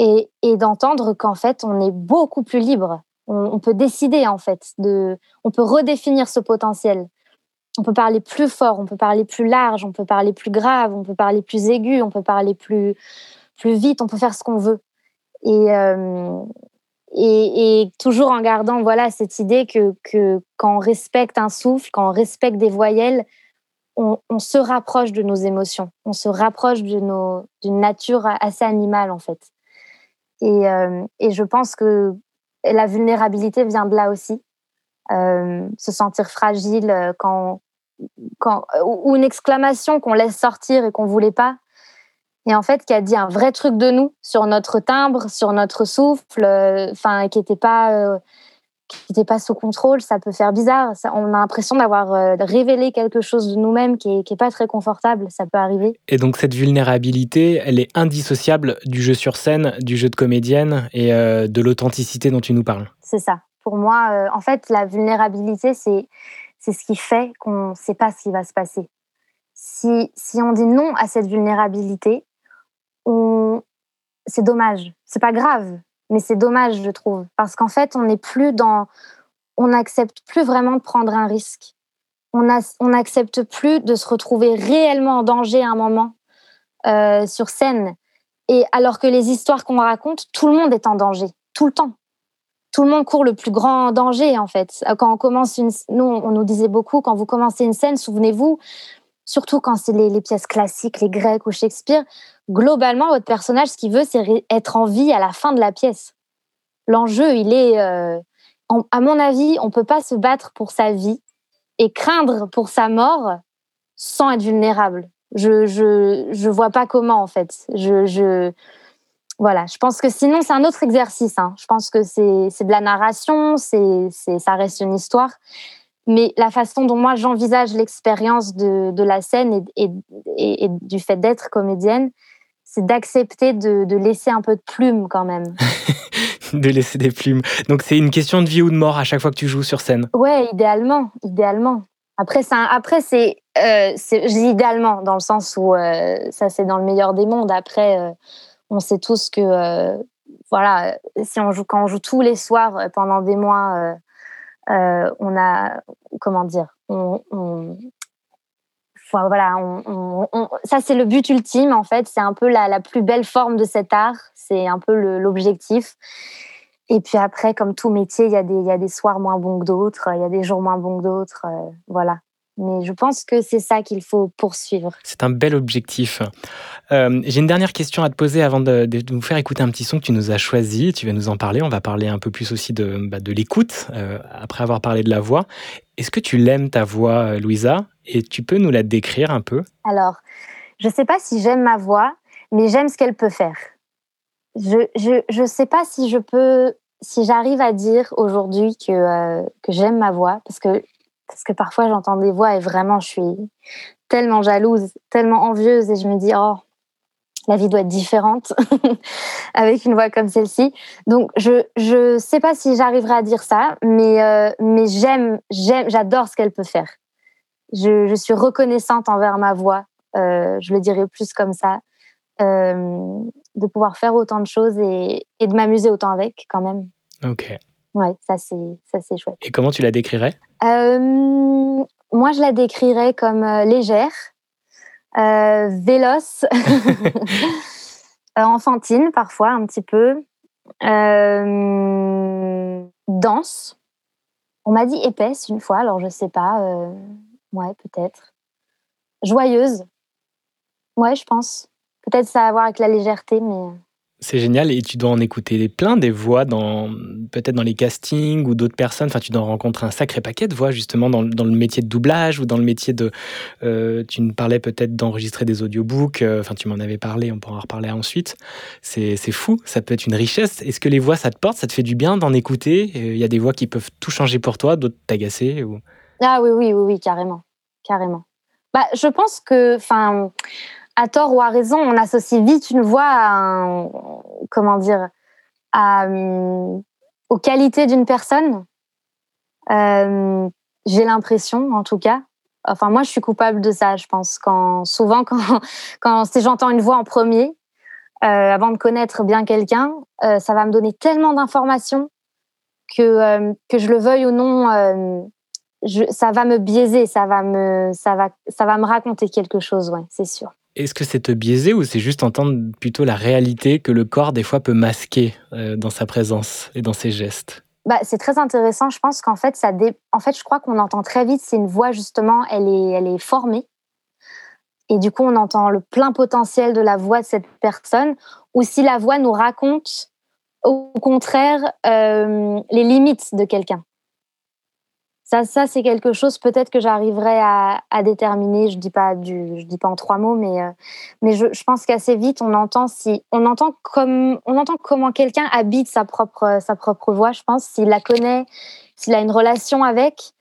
Et, et d'entendre qu'en fait, on est beaucoup plus libre. On, on peut décider, en fait, de, on peut redéfinir ce potentiel on peut parler plus fort, on peut parler plus large, on peut parler plus grave, on peut parler plus aigu, on peut parler plus, plus vite, on peut faire ce qu'on veut. Et, euh, et, toujours en gardant voilà, cette idée que, quand on respecte un souffle, quand on respecte des voyelles, on, se rapproche de nos émotions, on se rapproche d'une nature assez animale en fait. Et, euh, et je pense que la vulnérabilité vient de là aussi. Euh, se sentir fragile quand, quand, ou une exclamation qu'on laisse sortir et qu'on voulait pas, et en fait qui a dit un vrai truc de nous sur notre timbre, sur notre souffle, enfin euh, qui n'était pas euh, qui n'était pas sous contrôle, ça peut faire bizarre. Ça, on a l'impression d'avoir euh, révélé quelque chose de nous-mêmes qui n'est pas très confortable, ça peut arriver. Et donc cette vulnérabilité, elle est indissociable du jeu sur scène, du jeu de comédienne et de l'authenticité dont tu nous parles. C'est ça. Pour moi, en fait, la vulnérabilité, c'est c'est ce qui fait qu'on ne sait pas ce qui va se passer. Si, si on dit non à cette vulnérabilité, c'est dommage. C'est pas grave, mais c'est dommage, je trouve, parce qu'en fait, on n'est plus dans, on n'accepte plus vraiment de prendre un risque. On n'accepte plus de se retrouver réellement en danger à un moment euh, sur scène. Et alors que les histoires qu'on raconte, tout le monde est en danger, tout le temps tout le monde court le plus grand danger en fait. Quand on commence une, nous on nous disait beaucoup quand vous commencez une scène, souvenez-vous, surtout quand c'est les, pièces classiques, les Grecs ou Shakespeare, globalement votre personnage ce qu'il veut c'est être en vie à la fin de la pièce. L'enjeu il est, euh, à mon avis, on peut pas se battre pour sa vie et craindre pour sa mort sans être vulnérable. Je je je vois pas comment en fait. Je je voilà, je pense que sinon c'est un autre exercice. Hein. Je pense que c'est de la narration, c'est ça reste une histoire. Mais la façon dont moi j'envisage l'expérience de, de, la scène et, et, et du fait d'être comédienne, c'est d'accepter de, de, laisser un peu de plume quand même. de laisser des plumes. Donc c'est une question de vie ou de mort à chaque fois que tu joues sur scène. Ouais, idéalement, idéalement. Après c'est après c'est euh, je dis idéalement dans le sens où euh, ça c'est dans le meilleur des mondes. Après euh, on sait tous que voilà, si on joue quand on joue tous les soirs pendant des mois, on a comment dire, on, on voilà, ça c'est le but ultime en fait, c'est un peu la, la, plus belle forme de cet art, c'est un peu l'objectif. Et puis après, comme tout métier, il y, a des, y a des soirs moins bons que d'autres, il y a des jours moins bons que d'autres, euh, voilà. Mais je pense que c'est ça qu'il faut poursuivre. C'est un bel objectif. Euh, J'ai une dernière question à te poser avant de, de, nous faire écouter un petit son que tu nous as choisi. Tu vas nous en parler. On va parler un peu plus aussi de, bah, de l'écoute, euh, après avoir parlé de la voix. Est-ce que tu l'aimes ta voix, euh, Louisa? Et tu peux nous la décrire un peu? Alors, je ne sais pas si j'aime ma voix, mais j'aime ce qu'elle peut faire. Je je je sais pas si je peux si j'arrive à dire aujourd'hui que euh, que j'aime ma voix parce que parce que parfois j'entends des voix et vraiment je suis tellement jalouse, tellement envieuse et je me dis oh la vie doit être différente avec une voix comme celle-ci. Donc je je sais pas si j'arriverai à dire ça, mais euh, mais j'aime j'aime j'adore ce qu'elle peut faire. Je, je suis reconnaissante envers ma voix. Euh, je le dirais plus comme ça. Euh, de pouvoir faire autant de choses et, et de m'amuser autant avec quand même. Ok. Ouais, ça c'est ça c'est chouette. Et comment tu la décrirais? Euh, moi, je la décrirais comme euh, légère, euh, véloce, enfantine parfois un petit peu, dense. On m'a dit épaisse une fois, alors je sais pas. ouais, peut-être. Joyeuse. Ouais, je pense. Peut-être ça a à voir avec la légèreté, mais C'est génial et tu dois en écouter plein des voix dans peut-être dans les castings ou d'autres personnes. Enfin, tu dois rencontrer un sacré paquet de voix justement dans, dans le métier de doublage ou dans le métier de. euh, tu nous parlais peut-être d'enregistrer des audiobooks. euh, Enfin, tu m'en avais parlé. On pourra en reparler ensuite. C'est c'est fou. Ça peut être une richesse. Est-ce que les voix ça te porte Ça te fait du bien d'en écouter? Euh, Il y a des voix qui peuvent tout changer pour toi, d'autres t'agacer. Ou... Ah oui, oui, oui, oui, carrément. Carrément. Bah, je pense que, enfin, à tort ou à raison, on associe vite une voix à comment dire, à, hum, aux qualités d'une personne. Euh, J'ai l'impression, en tout cas. Enfin, moi, je suis coupable de ça, je pense. Quand, souvent, quand, quand j'entends une voix en premier, euh, avant de connaître bien quelqu'un, euh, ça va me donner tellement d'informations que, euh, que je le veuille ou non, euh, je, ça va me biaiser, ça va me, ça va, ça va me raconter quelque chose, ouais, c'est sûr. Est-ce que c'est te biaiser ou c'est juste entendre plutôt la réalité que le corps des fois peut masquer euh, dans sa présence et dans ses gestes? Bah, c'est très intéressant. Je pense qu'en fait, ça en fait, je crois qu'on entend très vite si une voix justement, elle est, elle est formée. Et du coup, on entend le plein potentiel de la voix de cette personne, ou si la voix nous raconte, au contraire, euh, les limites de quelqu'un. Ça, ça c'est quelque chose peut-être que j'arriverai à, déterminer. Je dis dis pas en trois mots, mais euh, mais je, je pense qu'assez vite on entend si on entend comme on entend comment quelqu'un habite sa propre sa propre voix. Je pense s'il la connaît, s'il a une relation avec,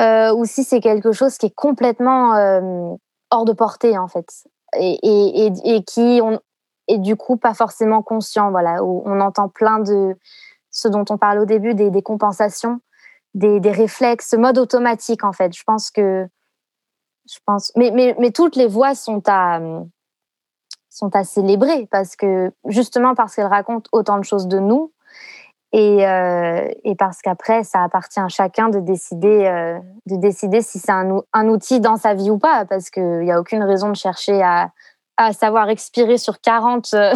euh, ou si c'est quelque chose qui est complètement euh, hors de portée en fait, et, et, et, qui et du coup pas forcément conscient. Voilà, on entend plein de ce dont on parle au début des, des compensations des, des réflexes, mode automatique en fait. Je pense que, je pense, mais, mais, mais toutes les voix sont à, sont à célébrer parce que justement parce qu'elles racontent autant de choses de nous et, euh, et parce qu'après ça appartient à chacun de décider, euh, de décider si c'est un, un outil dans sa vie ou pas parce qu'il n'y a aucune raison de chercher à, à savoir expirer sur 40, euh,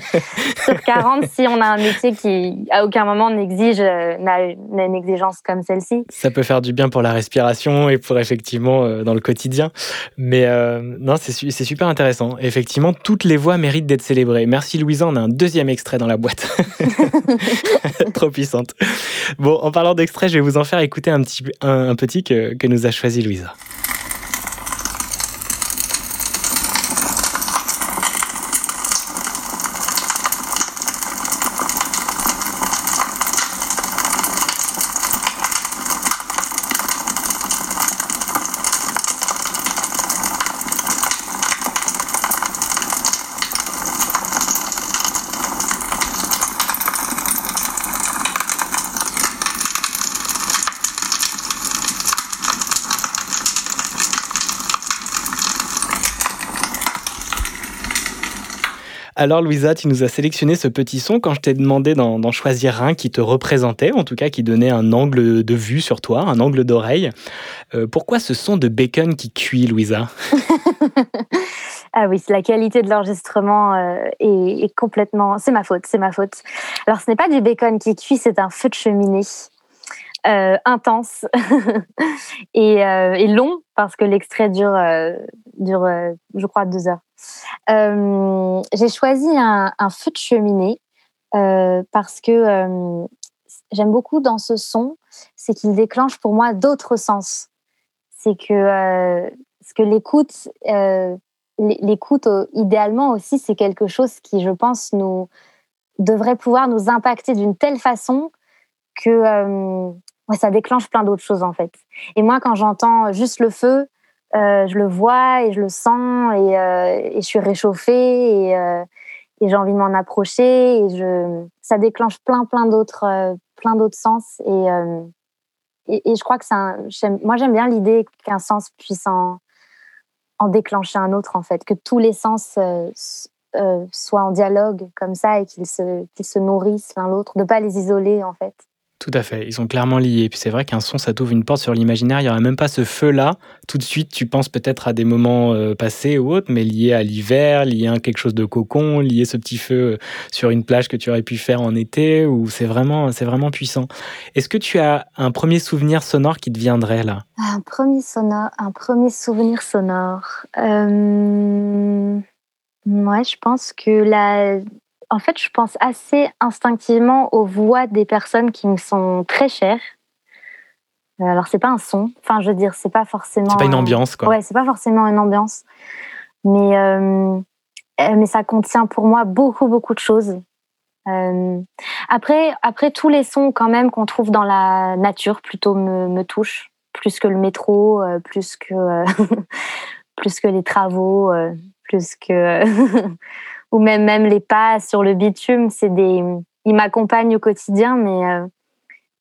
sur 40 si on a un métier qui à aucun moment n'exige euh, n'a une exigence comme celle-ci. Ça peut faire du bien pour la respiration et pour effectivement euh, dans le quotidien. Mais non, c'est su- c'est super intéressant. Effectivement, toutes les voix méritent d'être célébrées. Merci Louisa, on a un deuxième extrait dans la boîte. Trop puissante. Bon, en parlant d'extrait, je vais vous en faire écouter un petit, un petit que, que nous a choisi Louisa. Alors Louisa, tu nous as sélectionné ce petit son quand je t'ai demandé d'en choisir un qui te représentait, en tout cas qui donnait un angle de vue sur toi, un angle d'oreille. Euh, pourquoi ce son de bacon qui cuit, Louisa? Ah oui, la qualité de l'enregistrement euh, est complètement. C'est ma faute, c'est ma faute. Alors, ce n'est pas du bacon qui cuit, c'est un feu de cheminée euh, intense et, euh, et long parce que l'extrait dure, euh, dure je crois, deux heures. J'ai choisi un, feu de cheminée parce que j'aime beaucoup dans ce son, c'est qu'il déclenche pour moi d'autres sens. C'est que, ce que l'écoute l'écoute, idéalement aussi, c'est quelque chose qui, je pense, nous devrait pouvoir nous impacter d'une telle façon que ça déclenche plein d'autres choses en fait. Et moi, quand j'entends juste le feu, euh, je le vois et je le sens et, euh, je suis réchauffée et, euh, et j'ai envie de m'en approcher et ça déclenche plein plein d'autres plein d'autres sens et, je crois que c'est moi j'aime bien l'idée qu'un sens puisse en, en déclencher un autre en fait, que tous les sens soient en dialogue comme ça et qu'ils se, qu'ils se nourrissent l'un l'autre, de pas les isoler en fait. Tout à fait, ils sont clairement liés. Puis c'est vrai qu'un son, ça t'ouvre une porte sur l'imaginaire. Il n'y aurait même pas ce feu-là. Tout de suite, tu penses peut-être à des moments euh, passés ou autres, mais liés à l'hiver, liés à quelque chose de cocon, liés à ce petit feu euh, sur une plage que tu aurais pu faire en été, ou c'est vraiment, c'est vraiment puissant. Est-ce que tu as un premier souvenir sonore qui te viendrait là? Un premier sonore, un premier souvenir sonore. Euh... Ouais, je pense que la en fait, je pense assez instinctivement aux voix des personnes qui me sont très chères. Euh, alors, c'est pas un son. Enfin, je veux dire, c'est pas forcément. C'est pas une ambiance, quoi. Ouais, c'est pas forcément une ambiance. Mais, euh, euh, mais ça contient pour moi beaucoup, beaucoup de choses. Euh, après, après, tous les sons, quand même, qu'on trouve dans la nature, plutôt me, me touchent. Plus que le métro, euh, plus que, plus que les travaux, plus que. ou même, même les pas sur le bitume, c'est des, ils m'accompagnent au quotidien, mais, euh,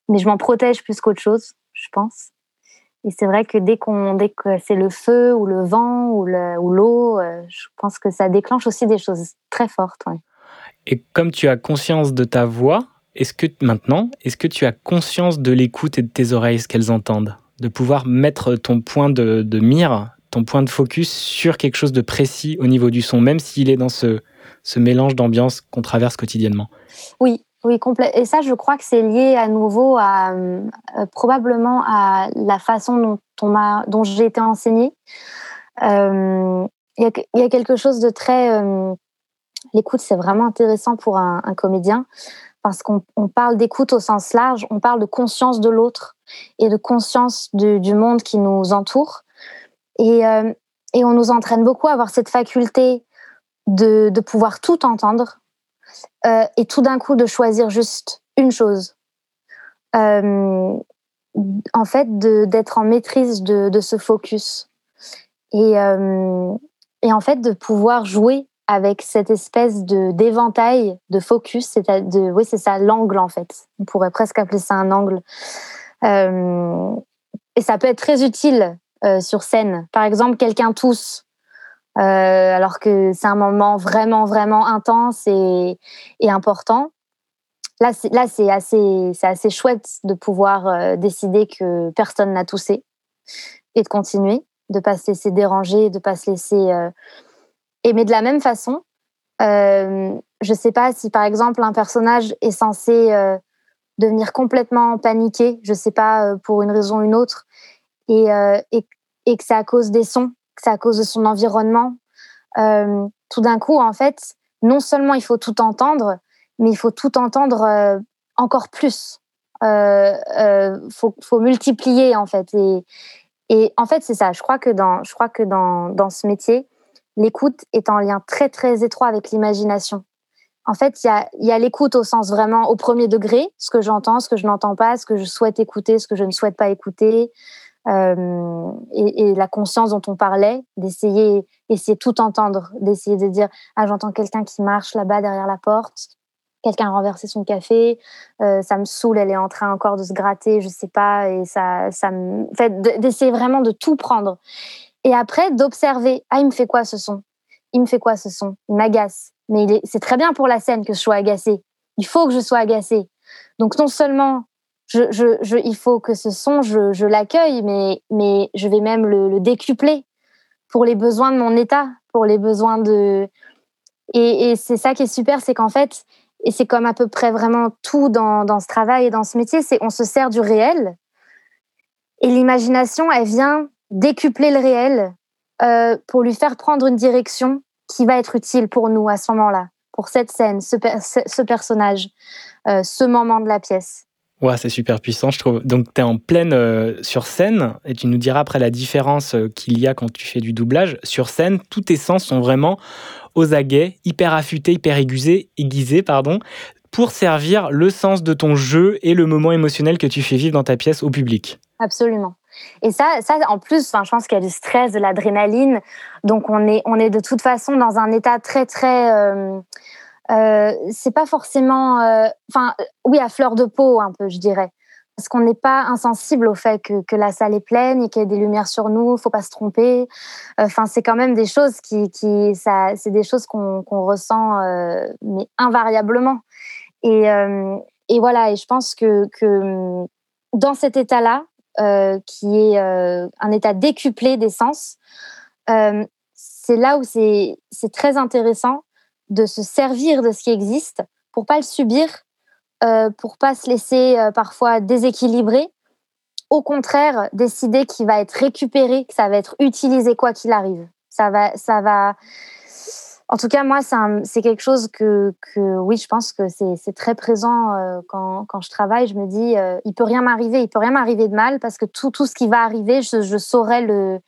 mais je m'en protège plus qu'autre chose, je pense. Et c'est vrai que dès, qu'on, dès que c'est le feu ou le vent ou, le, ou l'eau, euh, je pense que ça déclenche aussi des choses très fortes. Et comme tu as conscience de ta voix, est-ce que maintenant, est-ce que tu as conscience de l'écoute et de tes oreilles, ce qu'elles entendent? De pouvoir mettre ton point de, de mire, ton point de focus sur quelque chose de précis au niveau du son, même s'il est dans ce, ce mélange d'ambiance qu'on traverse quotidiennement. Oui, oui, complet. Et ça, je crois que c'est lié à nouveau à euh, probablement à la façon dont, on m'a, dont j'ai été enseignée. Euh, il y, a quelque chose de très. Euh, l'écoute, c'est vraiment intéressant pour un, comédien parce qu'on parle d'écoute au sens large, on parle de conscience de l'autre et de conscience du, monde qui nous entoure. Et, et on nous entraîne beaucoup à avoir cette faculté de, pouvoir tout entendre euh, et tout d'un coup de choisir juste une chose. Euh, en fait, d'être en maîtrise de, de, ce focus. Et, euh, et en fait, de pouvoir jouer avec cette espèce d'éventail de focus, c'est de oui c'est ça l'angle en fait. On pourrait presque appeler ça un angle. Et ça peut être très utile sur scène. Par exemple, quelqu'un tousse alors que c'est un moment vraiment, vraiment intense et, important. Là, c'est, assez, c'est assez chouette de pouvoir euh, décider que personne n'a toussé et de continuer, de pas se laisser déranger, de pas se laisser. Euh... Mais de la même façon, euh, je sais pas si par exemple un personnage est censé euh, devenir complètement paniqué, je sais pas pour une raison ou une autre, et, et, et que c'est à cause des sons c'est à cause de son environnement. Euh, tout d'un coup, en fait, non seulement il faut tout entendre, mais il faut tout entendre euh, encore plus. Il euh, faut, multiplier, en fait. Et, et en fait, c'est ça. Je crois que dans, je crois que dans, dans ce métier, l'écoute est en lien très, très étroit avec l'imagination. En fait, il y a, y a l'écoute au sens vraiment au premier degré, ce que j'entends, ce que je n'entends pas, ce que je souhaite écouter, ce que je ne souhaite pas écouter, euh, et, la conscience dont on parlait, d'essayer essayer tout entendre, d'essayer de dire ah j'entends quelqu'un qui marche là-bas derrière la porte, quelqu'un a renversé son café, euh, ça me saoule, elle est en train encore de se gratter, je sais pas, et ça ça me fait d'essayer vraiment de tout prendre. Et après d'observer ah il me fait quoi ce son, il me fait quoi ce son, il m'agace, mais c'est très bien pour la scène que je sois agacée, il faut que je sois agacée. Donc non seulement je, il faut que ce son, je, l'accueille, mais, je vais même le, le, décupler pour les besoins de mon état, pour les besoins de. Et, c'est ça qui est super, c'est qu'en fait, et c'est comme à peu près vraiment tout dans, ce travail et dans ce métier, c'est on se sert du réel et l'imagination, elle vient décupler le réel euh, pour lui faire prendre une direction qui va être utile pour nous à ce moment-là, pour cette scène, ce, ce personnage, euh, ce moment de la pièce. Ouais, c'est super puissant, je trouve. Donc, tu es en pleine euh, sur scène, et tu nous diras après la différence euh, qu'il y a quand tu fais du doublage. Sur scène, tous tes sens sont vraiment aux aguets, hyper affûtés, hyper aiguisés, aiguisés, pardon, pour servir le sens de ton jeu et le moment émotionnel que tu fais vivre dans ta pièce au public. Absolument. Et ça, ça en plus, je pense qu'il y a du stress, de l'adrénaline. Donc, on est, on est de toute façon dans un état très, très. Euh, euh, c'est pas forcément. euh, Enfin, oui, à fleur de peau, un peu, je dirais. Parce qu'on n'est pas insensible au fait que, la salle est pleine et qu'il y ait des lumières sur nous, faut pas se tromper. Enfin, c'est quand même des choses qui. c'est des choses qu'on ressent, euh, mais invariablement. Et, voilà, et je pense que, que dans cet état-là, qui est un état décuplé des sens, c'est là où c'est très intéressant de se servir de ce qui existe pour pas le subir, euh, pour pas se laisser euh, parfois déséquilibrer. Au contraire, décider qu'il va être récupéré, que ça va être utilisé quoi qu'il arrive. Ça va, ça va. En tout cas, moi, c'est quelque chose que, que, oui, je pense que c'est très présent euh, quand, quand je travaille. Je me dis, euh, il peut rien m'arriver, il peut rien m'arriver de mal parce que tout, tout ce qui va arriver, je saurais le.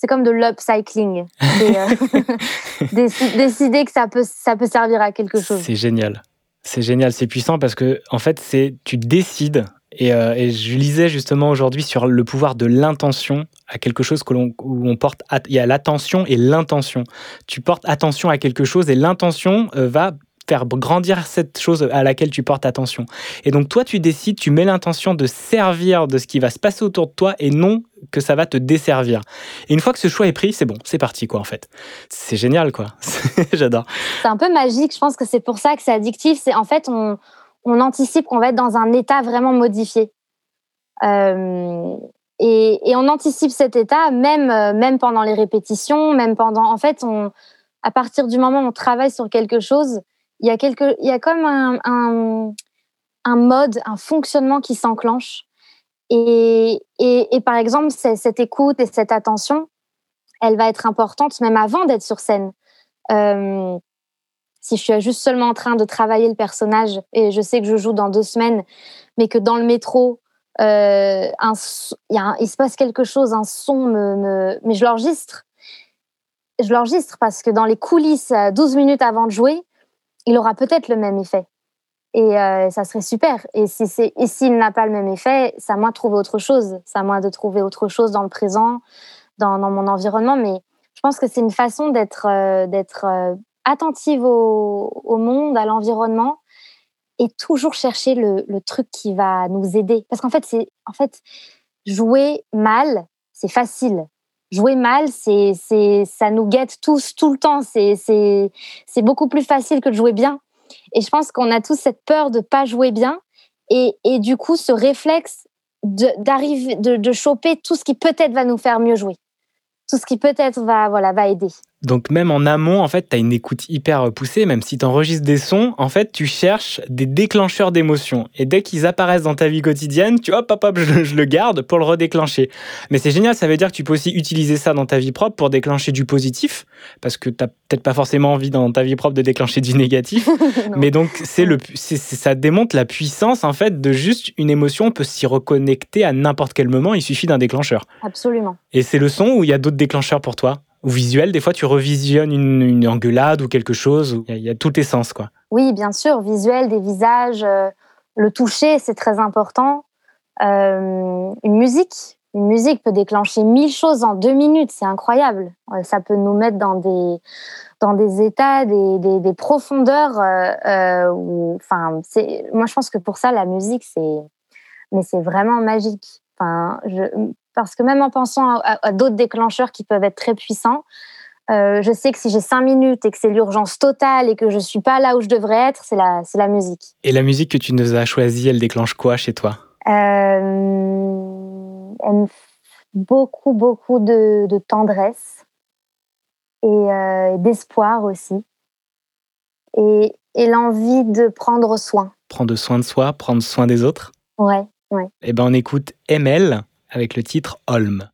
C'est comme de l'upcycling. Euh, déci- décider que ça peut, ça peut servir à quelque chose. C'est génial. C'est génial, c'est puissant parce que en fait, c'est tu décides. Et, euh, et je lisais justement aujourd'hui sur le pouvoir de l'intention à quelque chose que l'on où on porte. Il y a l'attention et l'intention. Tu portes attention à quelque chose et l'intention euh, va faire grandir cette chose à laquelle tu portes attention. Et donc toi, tu décides, tu mets l'intention de servir de ce qui va se passer autour de toi et non que ça va te desservir. Et une fois que ce choix est pris, c'est bon, c'est parti quoi en fait. C'est génial quoi. J'adore. C'est un peu magique. Je pense que c'est pour ça que c'est addictif. C'est en fait, on, on anticipe qu'on va être dans un état vraiment modifié. Euh, et, et on anticipe cet état même, euh, même pendant les répétitions, même pendant. En fait, on, à partir du moment où on travaille sur quelque chose, il y a, quelque, il y a comme un, un, mode, un fonctionnement qui s'enclenche. Et, et, et par exemple, cette écoute et cette attention, elle va être importante même avant d'être sur scène. Euh, si je suis juste seulement en train de travailler le personnage et je sais que je joue dans deux semaines, mais que dans le métro, euh, un y a il se passe quelque chose, un son me, me- mais je l'enregistre. Je l'enregistre parce que dans les coulisses, euh, 12 minutes avant de jouer, il aura peut-être le même effet. Et euh, ça serait super. Et si s'il n'a pas le même effet, c'est à moi de trouver autre chose. C'est à moi de trouver autre chose dans le présent, dans, mon environnement. Mais je pense que c'est une façon d'être, euh, euh, attentive au, monde, à l'environnement, et toujours chercher le, le truc qui va nous aider. Parce qu'en fait, en fait, jouer mal, c'est facile. Jouer mal, c'est, c'est, ça nous guette tous tout le temps. C'est, c'est, c'est beaucoup plus facile que de jouer bien. Et je pense qu'on a tous cette peur de pas jouer bien, et, et du coup, ce réflexe de, d'arriver, de, de choper tout ce qui peut-être va nous faire mieux jouer, tout ce qui peut-être va, voilà, va aider. Donc même en amont, en fait, tu as une écoute hyper poussée, même si tu enregistres des sons, en fait, tu cherches des déclencheurs d'émotions. Et dès qu'ils apparaissent dans ta vie quotidienne, tu hop, hop, hop, je, je le garde pour le redéclencher. Mais c'est génial, ça veut dire que tu peux aussi utiliser ça dans ta vie propre pour déclencher du positif, parce que tu peut-être pas forcément envie dans ta vie propre de déclencher du négatif. Mais donc, c'est le, c'est- ça démontre la puissance, en fait, de juste une émotion, on peut s'y reconnecter à n'importe quel moment, il suffit d'un déclencheur. Absolument. Et c'est le son ou il y a d'autres déclencheurs pour toi Ou visuel, des fois tu revisionnes une, une engueulade ou quelque chose, il y, a- tous tes sens, quoi. Oui, bien sûr, visuel, des visages, euh, le toucher, c'est très important. Euh, une musique, une musique peut déclencher mille choses en deux minutes, c'est incroyable. Euh, Ça peut nous mettre dans des dans des états, des, des, profondeurs. moi, je pense que pour ça, la musique, c'est, mais c'est vraiment magique. Enfin, je, parce que même en pensant à, à- à d'autres déclencheurs qui peuvent être très puissants, euh, je sais que si j'ai cinq minutes et que c'est l'urgence totale et que je suis pas là où je devrais être, c'est la, c'est la musique. Et la musique que tu nous as choisie, elle déclenche quoi chez toi? Euh, elle me beaucoup, beaucoup de, de tendresse et euh, d'espoir aussi. Et, et l'envie de prendre soin. Prendre soin de soi, prendre soin des autres? Ouais. Eh ben on écoute ML avec le titre Holm.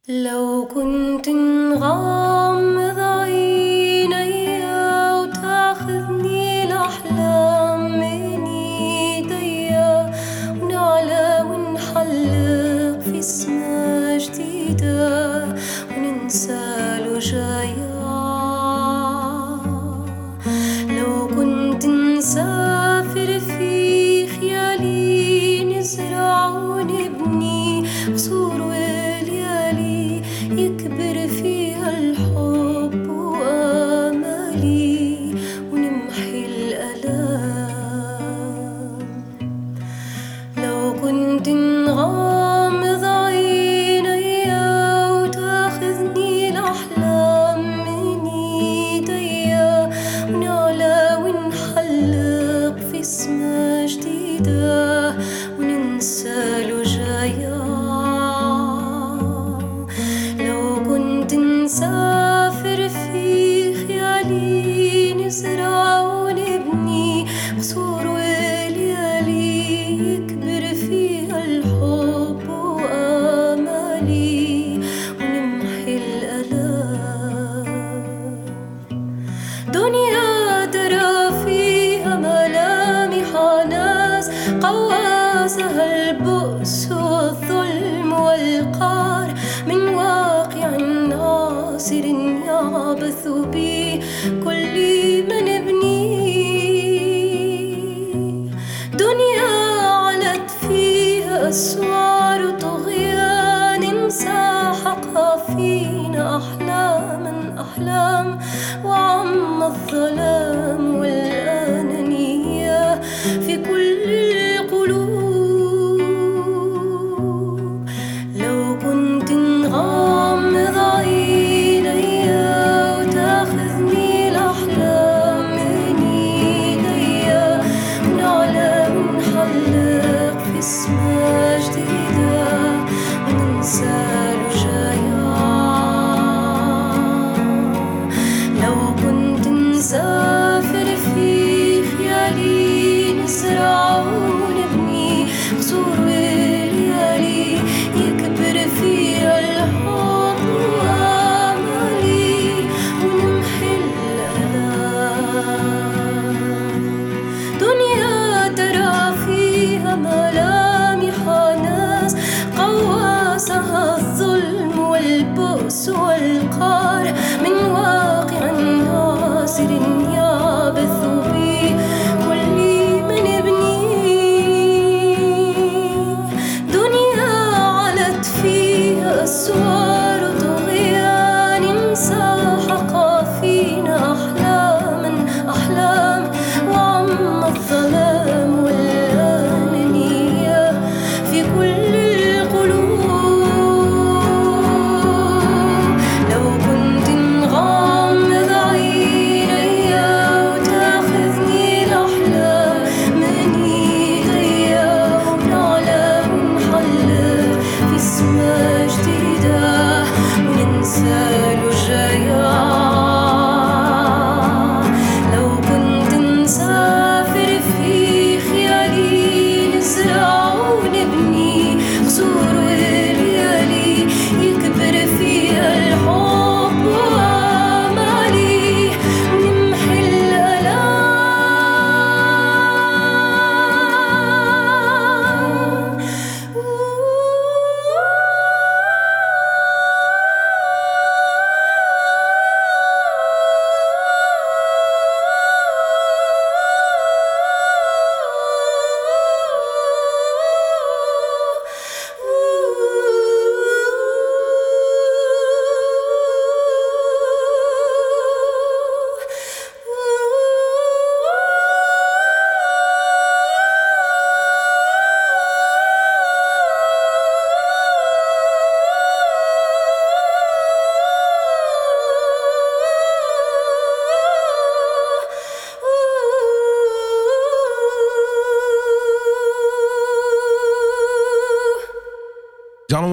سرور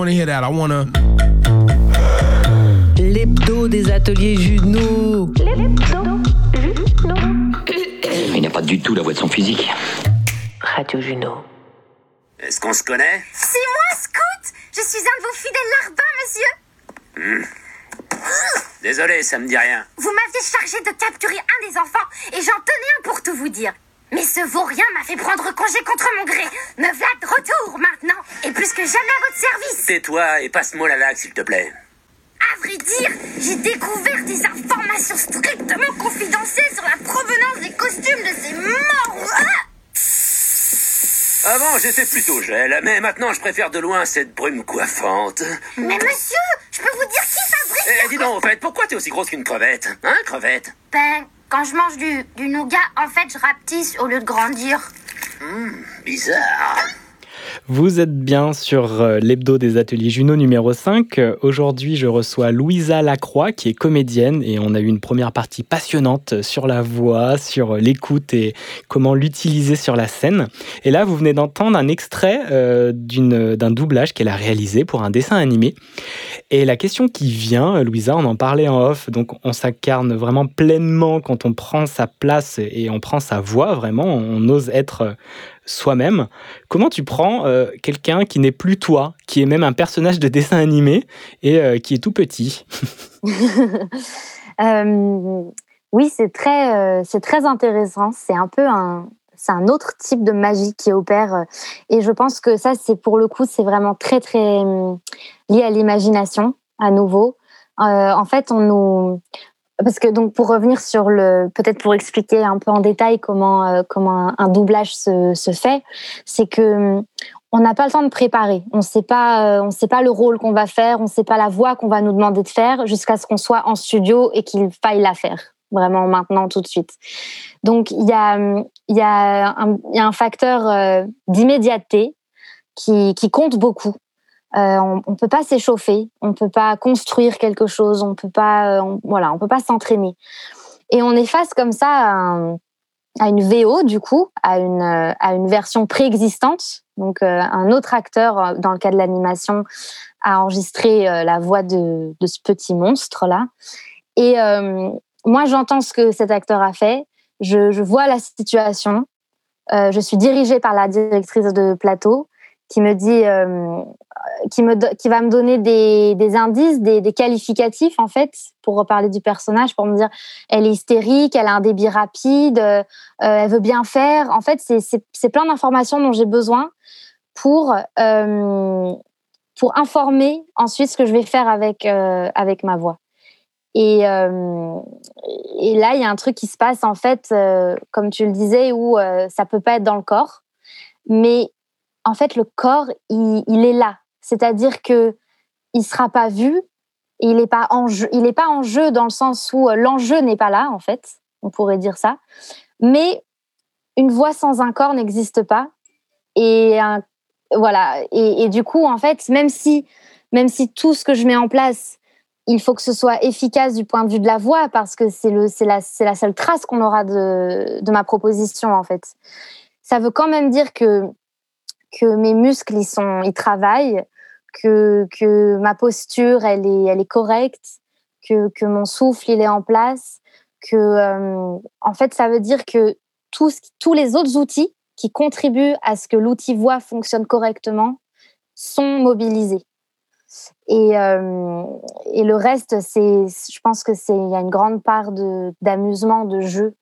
want to hear that. I want to. L'hebdo des ateliers Juno. L'hebdo Juno. Il n'a pas du tout la voix de son physique. Radio Juno. Est-ce qu'on se connaît? C'est moi, Scout Je suis un de vos fidèles larbins, monsieur. Hmm. Désolé, ça me dit rien. Vous m'aviez chargé de capturer un des enfants et j'en tenais un pour tout vous dire. Mais ce vaurien m'a fait prendre congé contre mon gré. Me voilà de retour maintenant, et plus que jamais à votre service. Tais-toi et passe-moi la lague, s'il te plaît. À vrai dire, j'ai découvert des informations strictement confidentielles sur la provenance des costumes de ces morts. Ah Avant, j'étais plutôt gel, mais maintenant, je préfère de loin cette brume coiffante. Mais monsieur, je peux vous dire qui fabrique Eh, dis donc, en fait, pourquoi t'es aussi grosse qu'une crevette Hein, crevette? Ben, quand je mange du, nougat, en fait, je rapetisse au lieu de grandir. Bizarre. Vous êtes bien sur euh, l'hebdo des ateliers Juno numéro 5. Euh, Aujourd'hui, je reçois Louisa Lacroix, qui est comédienne, et on a eu une première partie passionnante sur la voix, sur l'écoute et comment l'utiliser sur la scène. Et là, vous venez d'entendre un extrait euh, d'un doublage qu'elle a réalisé pour un dessin animé. Et la question qui vient, euh, Louisa, on en parlait en off, donc on s'incarne vraiment pleinement quand on prend sa place et on prend sa voix, vraiment, on ose être euh, soi-même. Comment tu prends euh, quelqu'un qui n'est plus toi, qui est même un personnage de dessin animé et euh, qui est tout petit? Euh, oui, c'est très, très intéressant. C'est un peu un, c'est un autre type de magie qui opère. Et je pense que ça, c'est pour le coup, c'est vraiment très, très hum, lié à l'imagination, à nouveau. En fait, on nous, parce que donc pour revenir sur le, peut-être pour expliquer un peu en détail comment euh, comment un, doublage se, se fait, c'est que on n'a pas le temps de préparer. On sait pas, euh, on sait pas le rôle qu'on va faire, on sait pas la voix qu'on va nous demander de faire jusqu'à ce qu'on soit en studio et qu'il faille la faire vraiment maintenant tout de suite. Donc il y a il y a un, y a un facteur euh, d'immédiateté qui, qui compte beaucoup. Euh, on, on peut pas s'échauffer, on peut pas construire quelque chose, on peut pas, euh, voilà, on peut pas s'entraîner. Et on est face comme ça à, un- à une VO du coup, à une euh, à une version préexistante. Donc un autre acteur dans le cas de l'animation a enregistré la voix de, de ce petit monstre là. Et moi j'entends ce que cet acteur a fait, je, je vois la situation, je suis dirigée par la directrice de plateau qui me dit, euh, qui me, qui va me donner des, des indices, des, des qualificatifs en fait pour reparler du personnage, pour me dire, elle est hystérique, elle a un débit rapide, euh, elle veut bien faire. En fait, c'est- plein d'informations dont j'ai besoin pour euh, pour informer ensuite ce que je vais faire avec avec ma voix. Et, et là, il y a un truc qui se passe en fait, comme tu le disais, où ça peut pas être dans le corps, mais en fait, le corps, il, il est là. C'est-à-dire que il sera pas vu, et il est pas en jeu. Pas en jeu dans le sens où euh, l'enjeu n'est pas là, en fait. On pourrait dire ça. Mais une voix sans un corps n'existe pas. Et voilà. Et, et du coup, en fait, même si, même si tout ce que je mets en place, il faut que ce soit efficace du point de vue de la voix, parce que c'est la, la seule trace qu'on aura de, de ma proposition, en fait. Ça veut quand même dire que que mes muscles ils sont ils travaillent que que ma posture elle est elle est correcte que que mon souffle il est en place que euh, en fait ça veut dire que tous tous les autres outils qui contribuent à ce que l'outil voix fonctionne correctement sont mobilisés. Et euh, et le reste c'est je pense que c'est il y a une grande part de d'amusement de jeu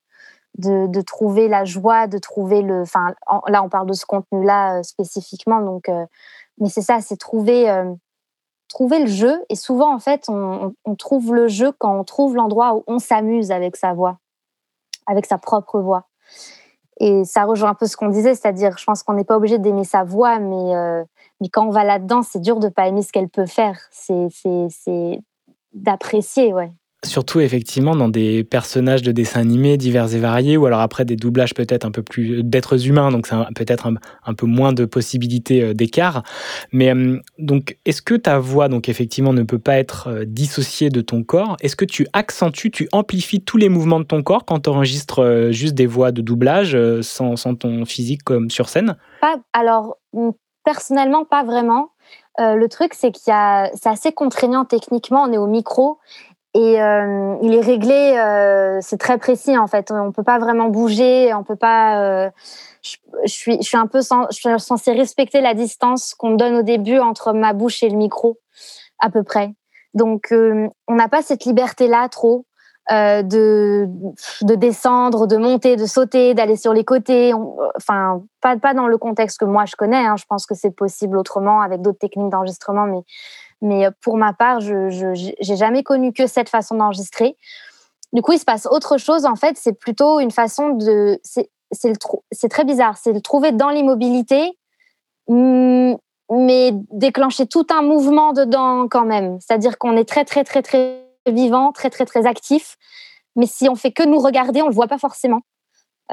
de, trouver la joie, de trouver le. Enfin, en- là, on parle de ce contenu-là euh, spécifiquement, donc. euh, mais c'est ça, c'est trouver, euh, trouver le jeu. Et souvent, en fait, on, on- trouve le jeu quand on trouve l'endroit où on s'amuse avec sa voix, avec sa propre voix. Et ça rejoint un peu ce qu'on disait, c'est-à-dire, je pense qu'on n'est pas obligé d'aimer sa voix, mais, mais quand on va là-dedans, c'est dur de pas aimer ce qu'elle peut faire. C'est d'apprécier, ouais. Surtout effectivement dans des personnages de dessins animés divers et variés, ou alors après des doublages peut-être un peu plus d'êtres humains, donc c'est peut-être un, peu moins de possibilités euh, d'écart. Mais euh, donc, est-ce que ta voix, donc effectivement, ne peut pas être euh, dissociée de ton corps? Est-ce que tu accentues, tu amplifies tous les mouvements de ton corps quand tu enregistres juste des voix de doublage sans, ton physique comme sur scène? Alors, mm, personnellement, pas vraiment. Le truc, c'est qu'il y a, c'est assez contraignant techniquement. On est au micro et euh, il est réglé. euh, c'est très précis en fait. On peut pas vraiment bouger. On peut pas. euh, je, suis, je suis un peu, sen- je suis censée respecter la distance qu'on me donne au début entre ma bouche et le micro, à peu près. Donc, euh, on n'a pas cette liberté-là trop. euh, de, de descendre, de monter, de sauter, d'aller sur les côtés. Enfin, pas, pas dans le contexte que moi je connais. hein. Je pense que c'est possible autrement avec d'autres techniques d'enregistrement, mais, mais pour ma part, je j'ai jamais connu que cette façon d'enregistrer. Du coup, il se passe autre chose. En fait, c'est plutôt une façon de. C'est très bizarre. C'est le trouver dans l'immobilité, mm, mais déclencher tout un mouvement dedans quand même. C'est-à-dire qu'on est très, très, très, très vivant, très, très, très actif. Mais si on fait que nous regarder, on le voit pas forcément.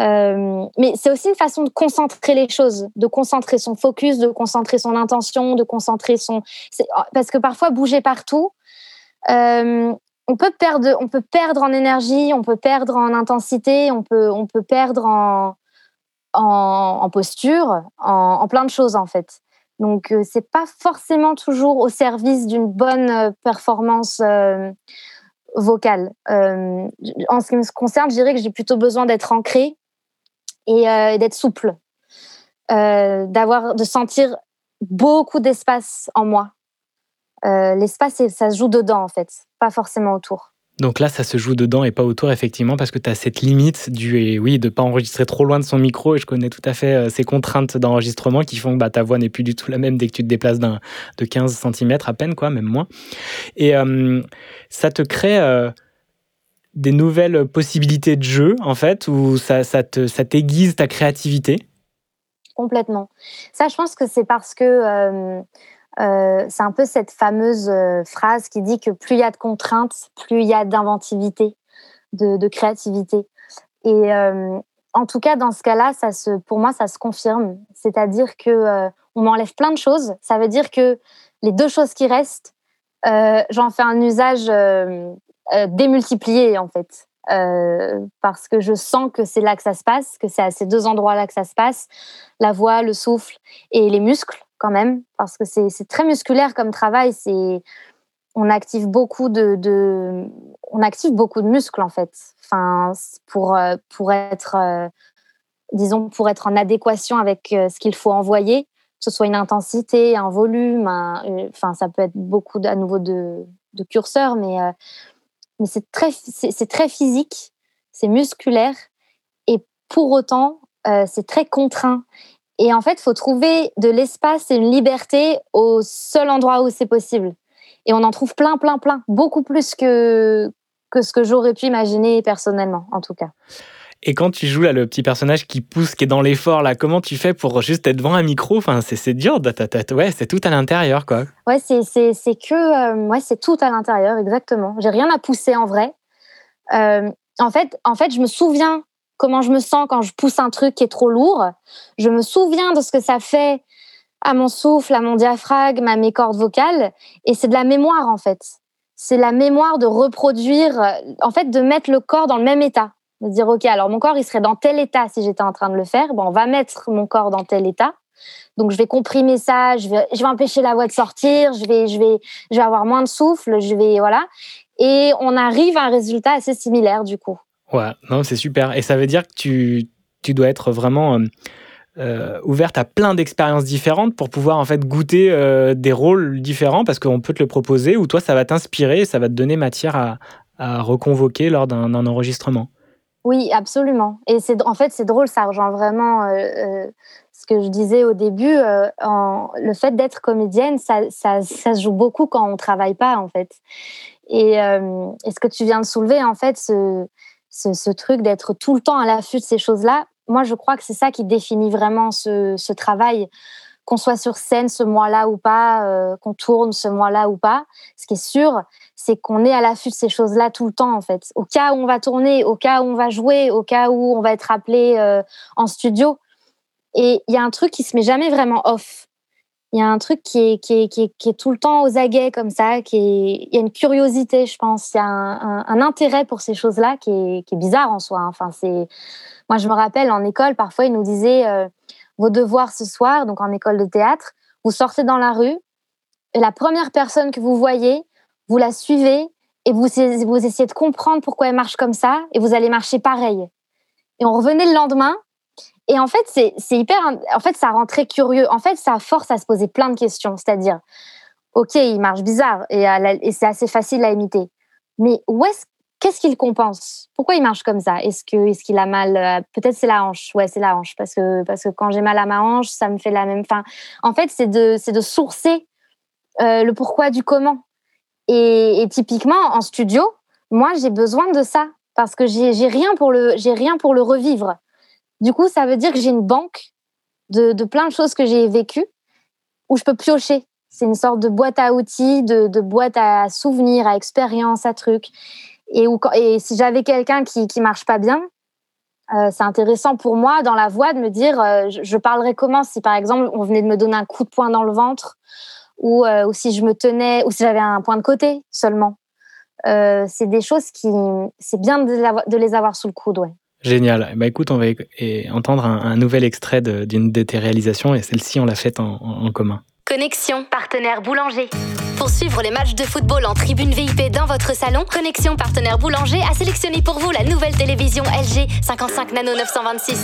Euh, mais c'est aussi une façon de concentrer les choses, de concentrer son focus, de concentrer son intention, de concentrer son. c'est- Parce que parfois bouger partout, euh, on peut perdre, on peut perdre en énergie, on peut perdre en intensité, on peut, on peut perdre en, en, posture, en, plein de choses en fait. Donc euh, c'est pas forcément toujours au service d'une bonne euh, performance vocale. En ce qui me concerne, je dirais que j'ai plutôt besoin d'être ancrée et euh, d'être souple, euh, d'avoir, de sentir beaucoup d'espace en moi. Euh, L'espace, ça se joue dedans en fait, pas forcément autour. Donc là, ça se joue dedans et pas autour, effectivement, parce que tu as cette limite du, et oui, de pas enregistrer trop loin de son micro. Et je connais tout à fait ces contraintes d'enregistrement qui font que bah, ta voix n'est plus du tout la même dès que tu te déplaces d'un, de 15 cm à peine, quoi, même moins. Et ça te crée des nouvelles possibilités de jeu, en fait, où ça, ça, t'aiguise ta créativité? Complètement. Ça, je pense que c'est parce que euh, euh, c'est un peu cette fameuse euh, phrase qui dit que plus il y a de contraintes, plus il y a d'inventivité, de, créativité. Et en tout cas, dans ce cas-là, ça se, pour moi, ça se confirme. C'est-à-dire que on m'enlève plein de choses. Ça veut dire que les deux choses qui restent, j'en fais un usage euh, démultiplié en fait. Euh, parce que je sens que c'est là que ça se passe, que c'est à ces deux endroits-là que ça se passe, la voix, le souffle et les muscles quand même, parce que c'est très musculaire comme travail. C'est on active beaucoup de, de- on active beaucoup de muscles en fait. Enfin, pour euh, pour être disons pour être en adéquation avec ce qu'il faut envoyer, que ce soit une intensité, un volume, enfin ça peut être beaucoup à nouveau de, de curseurs, mais mais c'est très c'est très physique, c'est musculaire et pour autant euh, c'est très contraint. Et en fait, il faut trouver de l'espace et une liberté au seul endroit où c'est possible. Et on en trouve plein, plein, plein, beaucoup plus que que ce que j'aurais pu imaginer personnellement, en tout cas. Et quand tu joues là, le petit personnage qui pousse, qui est dans l'effort, là, comment tu fais pour juste être devant un micro? Enfin, c'est, dur. ouais, c'est tout à l'intérieur, quoi. Ouais, c'est que euh, ouais, c'est tout à l'intérieur, exactement. J'ai rien à pousser en vrai. Euh, en fait, en fait, je me souviens comment je me sens quand je pousse un truc qui est trop lourd. Je me souviens de ce que ça fait à mon souffle, à mon diaphragme, à mes cordes vocales, et c'est de la mémoire en fait. C'est la mémoire de reproduire, euh, en fait, de mettre le corps dans le même état. De dire, OK, alors mon corps, il serait dans tel état si j'étais en train de le faire. Bon, on va mettre mon corps dans tel état. Donc, je vais comprimer ça, je vais, empêcher la voix de sortir, je vais, je, vais, je vais avoir moins de souffle, je vais. Voilà. Et on arrive à un résultat assez similaire, du coup. Ouais, non, c'est super. Et ça veut dire que tu, tu dois être vraiment euh, euh, ouverte à plein d'expériences différentes pour pouvoir en fait goûter euh, des rôles différents parce qu'on peut te le proposer ou toi, ça va t'inspirer ça va te donner matière à, à reconvoquer lors d'un enregistrement. Oui, absolument. Et c'est en fait c'est drôle, ça rejoint vraiment euh, euh, ce que je disais au début. euh, en, le fait d'être comédienne, ça, ça, se joue beaucoup quand on travaille pas en fait. Et, ce que tu viens de soulever, en fait, ce, truc d'être tout le temps à l'affût de ces choses-là, moi je crois que c'est ça qui définit vraiment ce travail. Qu'on soit sur scène ce mois-là ou pas, euh, qu'on tourne ce mois-là ou pas, ce qui est sûr, c'est qu'on est à l'affût de ces choses-là tout le temps, en fait. Au cas où on va tourner, au cas où on va jouer, au cas où on va être appelé euh, en studio. Et il y a un truc qui se met jamais vraiment off. Il y a un truc qui est, qui, est, qui, est, tout le temps aux aguets comme ça. Il y a une curiosité, je pense. Il y a un, intérêt pour ces choses-là qui est, qui est bizarre en soi. hein. Enfin, c'est... Moi, je me rappelle, en école, parfois, ils nous disaient euh, vos devoirs ce soir, donc en école de théâtre, vous sortez dans la rue et la première personne que vous voyez, vous la suivez et vous, vous essayez de comprendre pourquoi elle marche comme ça et vous allez marcher pareil. Et on revenait le lendemain et en fait, c'est, hyper. En fait, ça rend très curieux. En fait, ça force à se poser plein de questions. C'est-à-dire, OK, il marche bizarre et c'est assez facile à imiter. Mais où est-ce, qu'est-ce qu'il compense? Pourquoi il marche comme ça? Est-ce que est-ce qu'il a mal euh, Peut-être c'est la hanche. Ouais, c'est la hanche parce que parce que quand j'ai mal à ma hanche, ça me fait la même. Enfin, en fait, c'est de c'est de sourcer euh, le pourquoi du comment. Et, typiquement en studio, moi j'ai besoin de ça parce que j'ai rien pour le j'ai rien pour le revivre. Du coup, ça veut dire que j'ai une banque de, de plein de choses que j'ai vécues où je peux piocher. C'est une sorte de boîte à outils, de, de boîte à souvenirs, à expériences, à trucs. Et, où, et si j'avais quelqu'un qui qui marche pas bien, euh, c'est intéressant pour moi dans la voix de me dire euh, je, je parlerais comment si par exemple on venait de me donner un coup de poing dans le ventre ou, euh, ou si je me tenais ou si j'avais un point de côté seulement. C'est des choses qui c'est bien de, les avoir sous le coude, ouais. Génial. Bah écoute, on va entendre un, nouvel extrait d'une de tes réalisations et celle-ci, on l'a faite en commun. Connexion, partenaire boulanger. Pour suivre les matchs de football en tribune VIP dans votre salon, Connexion, partenaire boulanger, a sélectionné pour vous la nouvelle télévision LG 55 Nano 926.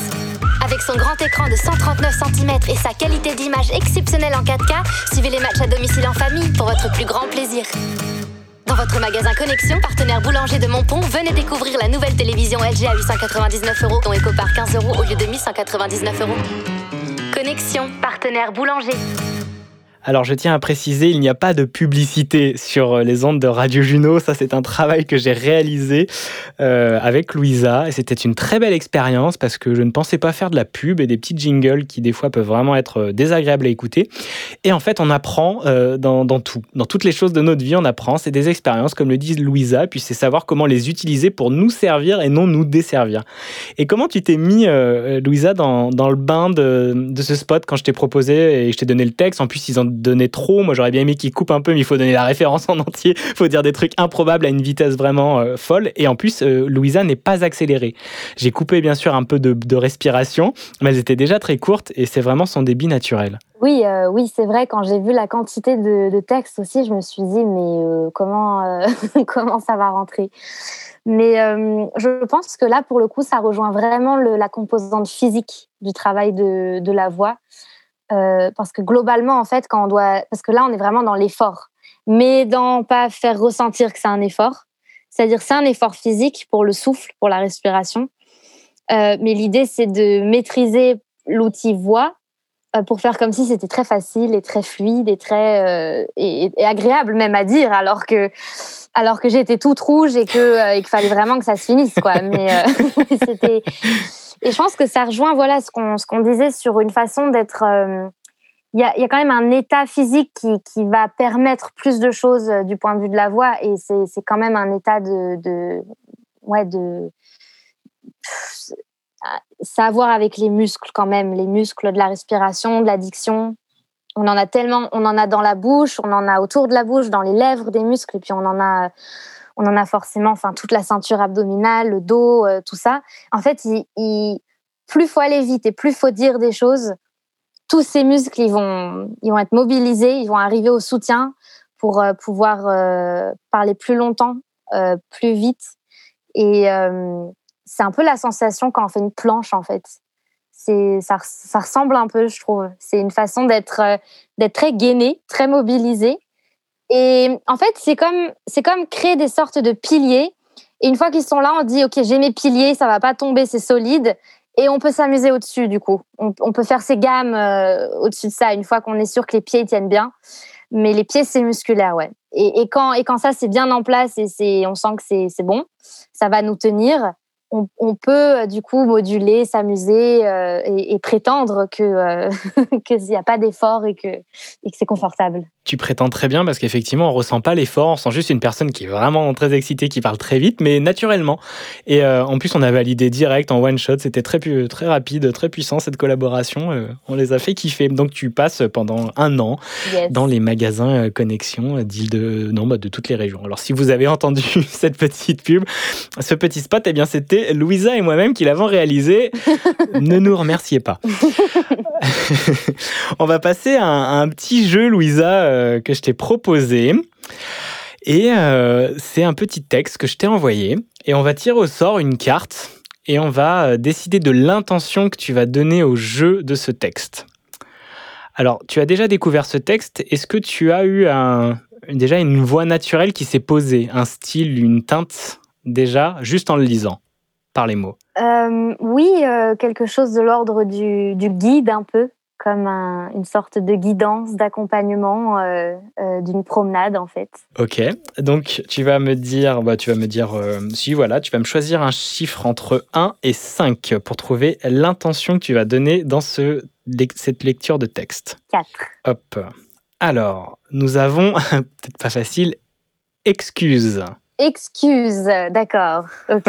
Avec son grand écran de 139 cm et sa qualité d'image exceptionnelle en 4K, suivez les matchs à domicile en famille pour votre plus grand plaisir. Dans votre magasin Connexion, partenaire boulanger de Montpont, venez découvrir la nouvelle télévision LG à 899 euros, dont éco-par 15 euros au lieu de 1199 euros. Connexion, partenaire boulanger. Alors, je tiens à préciser, il n'y a pas de publicité sur euh, les ondes de Radio Juno. Ça, c'est un travail que j'ai réalisé euh, avec Louisa. Et c'était une très belle expérience parce que je ne pensais pas faire de la pub et des petits jingles qui, des fois, peuvent vraiment être euh, désagréables à écouter. Et en fait, on apprend dans, tout. Dans toutes les choses de notre vie, on apprend. C'est des expériences, comme le dit Louisa. Puis c'est savoir comment les utiliser pour nous servir et non nous desservir. Et comment tu t'es mis, Louisa, dans, le bain de, de ce spot quand je t'ai proposé et je t'ai donné le texte? En plus, ils en donnaient trop. Moi, j'aurais bien aimé qu'ils coupent un peu, mais il faut donner la référence en entier. Il faut dire des trucs improbables à une vitesse vraiment euh, folle. Et en plus, euh, Louisa n'est pas accélérée. J'ai coupé, bien sûr, un peu de, respiration, mais elles étaient déjà très courtes et c'est vraiment son débit naturel. Oui, euh, oui, c'est vrai. Quand j'ai vu la quantité de, de textes aussi, je me suis dit, mais comment, comment ça va rentrer? Mais je pense que là, pour le coup, ça rejoint vraiment la composante physique du travail de la voix. Euh, parce que globalement, en fait, quand on doit. Parce que là, on est vraiment dans l'effort. Mais dans pas faire ressentir que c'est un effort. C'est-à-dire, c'est un effort physique pour le souffle, pour la respiration. Euh, mais l'idée, c'est de maîtriser l'outil voix euh, pour faire comme si c'était très facile et très fluide et très et, agréable même à dire alors que alors que j'étais toute rouge et que euh, qu'il fallait vraiment que ça se finisse quoi mais c'était et je pense que ça rejoint voilà ce qu'on ce disait sur une façon d'être euh, il y, a, y a quand même un état physique qui, qui va permettre plus de choses euh, du point de vue de la voix et c'est quand même un état de, de ouais de ça avec les muscles quand même, les muscles de la respiration, de la diction. On en a tellement, on en a dans la bouche, on en a autour de la bouche, dans les lèvres, des muscles, et puis on en a, on en a forcément, enfin toute la ceinture abdominale, le dos, euh, tout ça. En fait, il, il- plus faut aller vite et plus faut dire des choses, tous ces muscles, ils vont, ils vont être mobilisés, ils vont arriver au soutien pour euh, pouvoir euh, parler plus longtemps, euh, plus vite. Et euh, c'est un peu la sensation quand on fait une planche, en fait. C'est, ça, ça ressemble un peu, je trouve. C'est une façon d'être, d'être très gainé, très mobilisé. Et en fait, c'est comme, c'est comme créer des sortes de piliers. Et une fois qu'ils sont là, on dit, OK, j'ai mes piliers, ça va pas tomber, c'est solide. Et on peut s'amuser au-dessus, du coup. On, peut faire ses gammes euh, au-dessus de ça, une fois qu'on est sûr que les pieds tiennent bien. Mais les pieds, c'est musculaire, ouais. Et, et quand, et quand ça, c'est bien en place et on sent que c'est bon, ça va nous tenir. On, on peut, euh, du coup, moduler, s'amuser euh, et, et prétendre que euh, qu'il n'y a pas d'effort et que, et que c'est confortable. Tu prétends très bien parce qu'effectivement, on ressent pas l'effort, on sent juste une personne qui est vraiment très excitée, qui parle très vite, mais naturellement. Et euh, en plus, on a validé direct en one shot, c'était très, très rapide, très puissant cette collaboration. on les a fait kiffer. Donc, tu passes pendant un an Yes. dans les magasins Connexion d'île de, non, bah, de toutes les régions. Alors, si vous avez entendu cette petite pub, ce petit spot, eh bien, c'était Louisa et moi-même qui l'avons réalisé. ne nous remerciez pas. On va passer à un, à un petit jeu, Louisa, euh, que je t'ai proposé. Et euh, c'est un petit texte que je t'ai envoyé. Et on va tirer au sort une carte. Et on va euh, décider de l'intention que tu vas donner au jeu de ce texte. Alors, tu as déjà découvert ce texte. Est-ce que tu as eu un- déjà une voix naturelle qui s'est posée, un style, une teinte déjà, juste en le lisant, par les mots Euh, oui, euh, quelque chose de l'ordre du, du guide un peu, comme un- une sorte de guidance, d'accompagnement euh, d'une promenade en fait. Ok, donc tu vas me dire, bah, tu vas me dire, si voilà, tu vas me choisir un chiffre entre 1 et 5 pour trouver l'intention que tu vas donner dans ce, cette lecture de texte. 4. Hop. Alors, nous avons, peut-être pas facile, excuse. Excuse, d'accord, ok.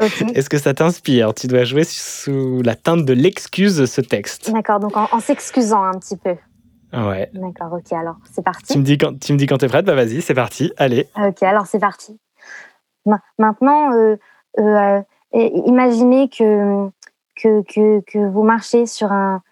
ok. Est-ce que ça t'inspire? Tu dois jouer sous la teinte de l'excuse ce texte. D'accord, donc en, en s'excusant un petit peu. Ouais. D'accord, ok, alors c'est parti. Tu me dis quand tu me dis quand t'es prête, bah vas-y, c'est parti. Allez. Ok, alors c'est parti. Ma- maintenant, euh, euh, euh, imaginez que, que, que, que vous marchez sur un,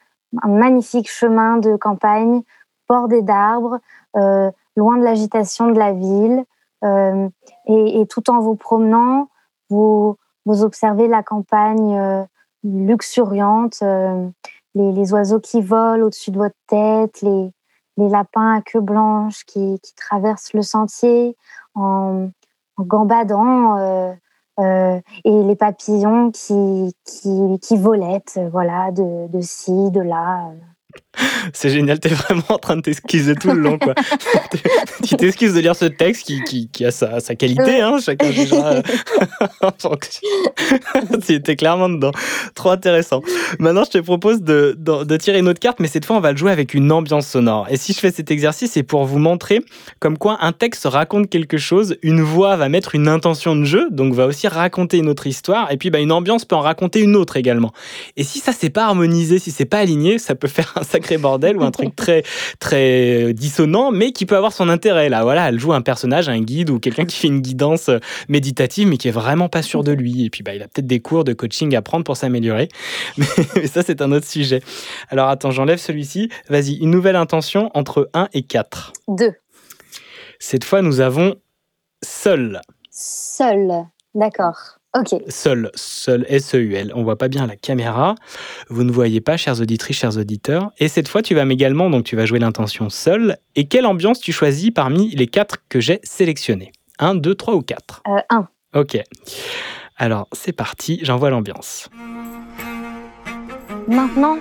un magnifique chemin de campagne, bordé d'arbres, loin de l'agitation de la ville. Euh, et, tout en vous promenant, vous, observez la campagne euh, luxuriante, euh, les, oiseaux qui volent au-dessus de votre tête, les, lapins à queue blanche qui, traversent le sentier en, gambadant, et les papillons qui, qui, qui voilà, de ci, de là. C'est génial, t'es vraiment en train de t'excuser tout le long, quoi. tu t'excuses de lire ce texte qui, qui, qui a sa, sa qualité, hein, chacun jugera euh, fonction. C'était clairement dedans. Trop intéressant. Maintenant, je te propose de, de, de tirer une autre carte, mais cette fois, on va le jouer avec une ambiance sonore. Et si je fais cet exercice, c'est pour vous montrer comme quoi un texte raconte quelque chose, une voix va mettre une intention de jeu, donc va aussi raconter une autre histoire, et puis bah, une ambiance peut en raconter une autre également. Et si ça c'est pas harmonisé, si c'est pas aligné, ça peut faire un sacré bordel ou un truc très très dissonant, mais qui peut avoir son intérêt. Là, voilà, elle joue un personnage, un guide ou quelqu'un qui fait une guidance méditative, mais qui est vraiment pas sûr de lui. Et puis bah, il a peut-être des cours de coaching à prendre pour s'améliorer. Mais, mais ça c'est un autre sujet. Alors attends, j'enlève celui-ci. Vas-y, une nouvelle intention entre 1 et 4. Deux. Cette fois, nous avons seul. Seul, d'accord. Ok. Seul, seul, S-E-U-L. On voit pas bien la caméra. Vous ne voyez pas, chères auditrices, chers auditeurs. Et cette fois, tu vas également, donc tu vas jouer l'intention seul. Et quelle ambiance tu choisis parmi les quatre que j'ai sélectionnés? 1, 2, 3 ou 4 Euh, un. Ok. Alors, c'est parti, j'envoie l'ambiance. Maintenant,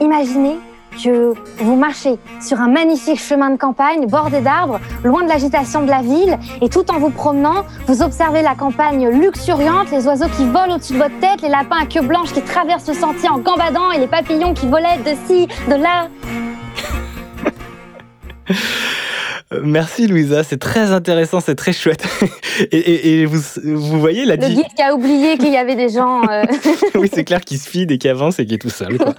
imaginez que vous marchez sur un magnifique chemin de campagne bordé d'arbres, loin de l'agitation de la ville, et tout en vous promenant, vous observez la campagne luxuriante, les oiseaux qui volent au-dessus de votre tête, les lapins à queue blanche qui traversent le sentier en gambadant, et les papillons qui volaient de ci, de là. Euh, Merci Louisa, c'est très intéressant, c'est très chouette. Et, et- et vous, vous voyez la Le guide qui a oublié qu'il y avait des gens. euh, oui, c'est clair qu'il se fide et qu'il avance et qu'il est tout seul. quoi.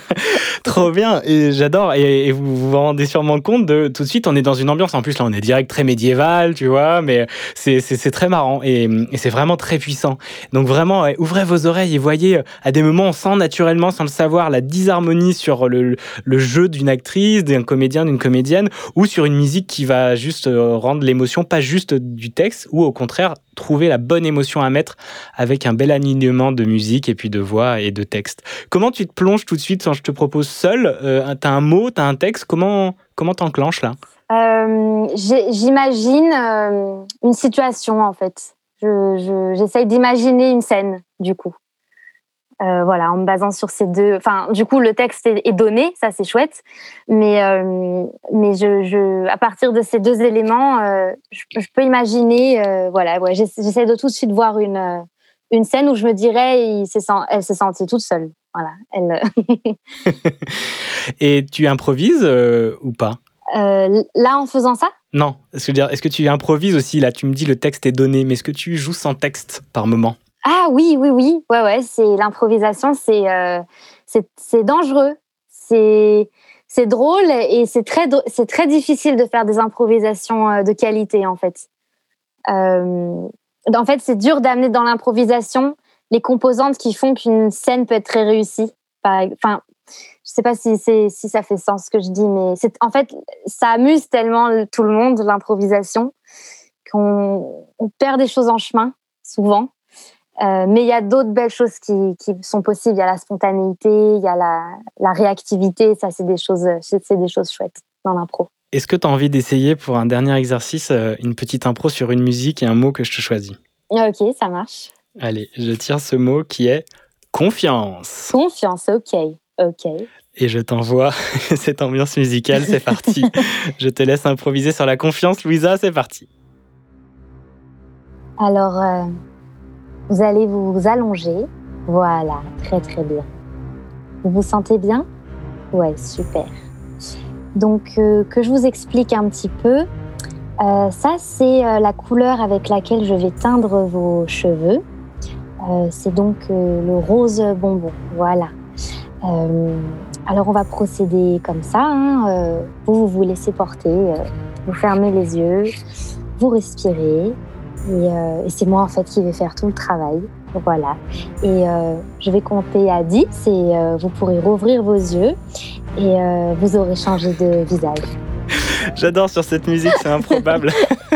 Trop bien, et j'adore. Et, et vous vous rendez sûrement compte de tout de suite, on est dans une ambiance. En plus, là, on est direct très médiéval, tu vois, mais c'est très marrant et, c'est vraiment très puissant. Donc, vraiment, ouvrez vos oreilles et voyez, euh, à des moments, on sent naturellement, sans le savoir, la disharmonie sur le, le jeu d'une actrice, d'un comédien, d'une comédienne, ou sur une musique qui va juste euh, rendre l'émotion, pas juste du texte, ou au contraire, trouver la bonne émotion à mettre avec un bel alignement de musique et puis de voix et de texte. Comment tu te plonges tout de suite quand je te propose seul euh, T'as un mot, t'as un texte Comment comment t'enclenches là? Euh, J'imagine une situation en fait. Je- je- J'essaye d'imaginer une scène du coup. Euh, voilà, en me basant sur ces deux. Enfin, du coup, le texte est, est donné, ça c'est chouette. Mais euh, mais je, je, à partir de ces deux éléments, euh, je, je peux imaginer. voilà, ouais, j'essa- j'essaie de tout de suite voir une une scène où je me dirais, il elle s'est sentie toute seule. Voilà, elle. Et tu improvises ou pas? Là, en faisant ça, Non. Est-ce que, est-ce que tu improvises aussi? Là, tu me dis le texte est donné, mais est-ce que tu joues sans texte par moment? Ah oui, oui, oui. Ouais, ouais, c'est l'improvisation, c'est euh, c'est dangereux. C'est c'est drôle et c'est très c'est très difficile de faire des improvisations euh, de qualité en fait. Euh, en fait, c'est dur d'amener dans l'improvisation les composantes qui font qu'une scène peut être très réussie. Enfin, je sais pas si si ça fait sens ce que je dis, mais c'est en fait ça amuse tellement le- tout le monde l'improvisation qu'on on perd des choses en chemin souvent. Euh, mais il y a d'autres belles choses qui, qui sont possibles. Il y a la spontanéité, il y a la, la réactivité. Ça, c'est des choses, c'est c'est des choses chouettes dans l'impro. Est-ce que tu as envie d'essayer pour un dernier exercice euh, une petite impro sur une musique et un mot que je te choisis? Ok, ça marche. Allez, je tire ce mot qui est confiance. Confiance, ok. Ok. Et je t'envoie cette ambiance musicale, c'est parti. je te laisse improviser sur la confiance, Louisa, c'est parti. Alors, euh, vous allez vous allonger. Voilà, très très bien. Vous vous sentez bien? Ouais, super. Donc, euh, que je vous explique un petit peu. Euh, ça, c'est euh, la couleur avec laquelle je vais teindre vos cheveux. C'est donc le rose bonbon. Voilà. Alors, on va procéder comme ça. hein. Vous, vous vous laissez porter. vous fermez les yeux. Vous respirez. Et, euh, et c'est moi, en fait, qui vais faire tout le travail. Voilà. Et euh, je vais compter à 10 et euh, vous pourrez rouvrir vos yeux et euh, vous aurez changé de visage. J'adore sur cette musique, c'est improbable.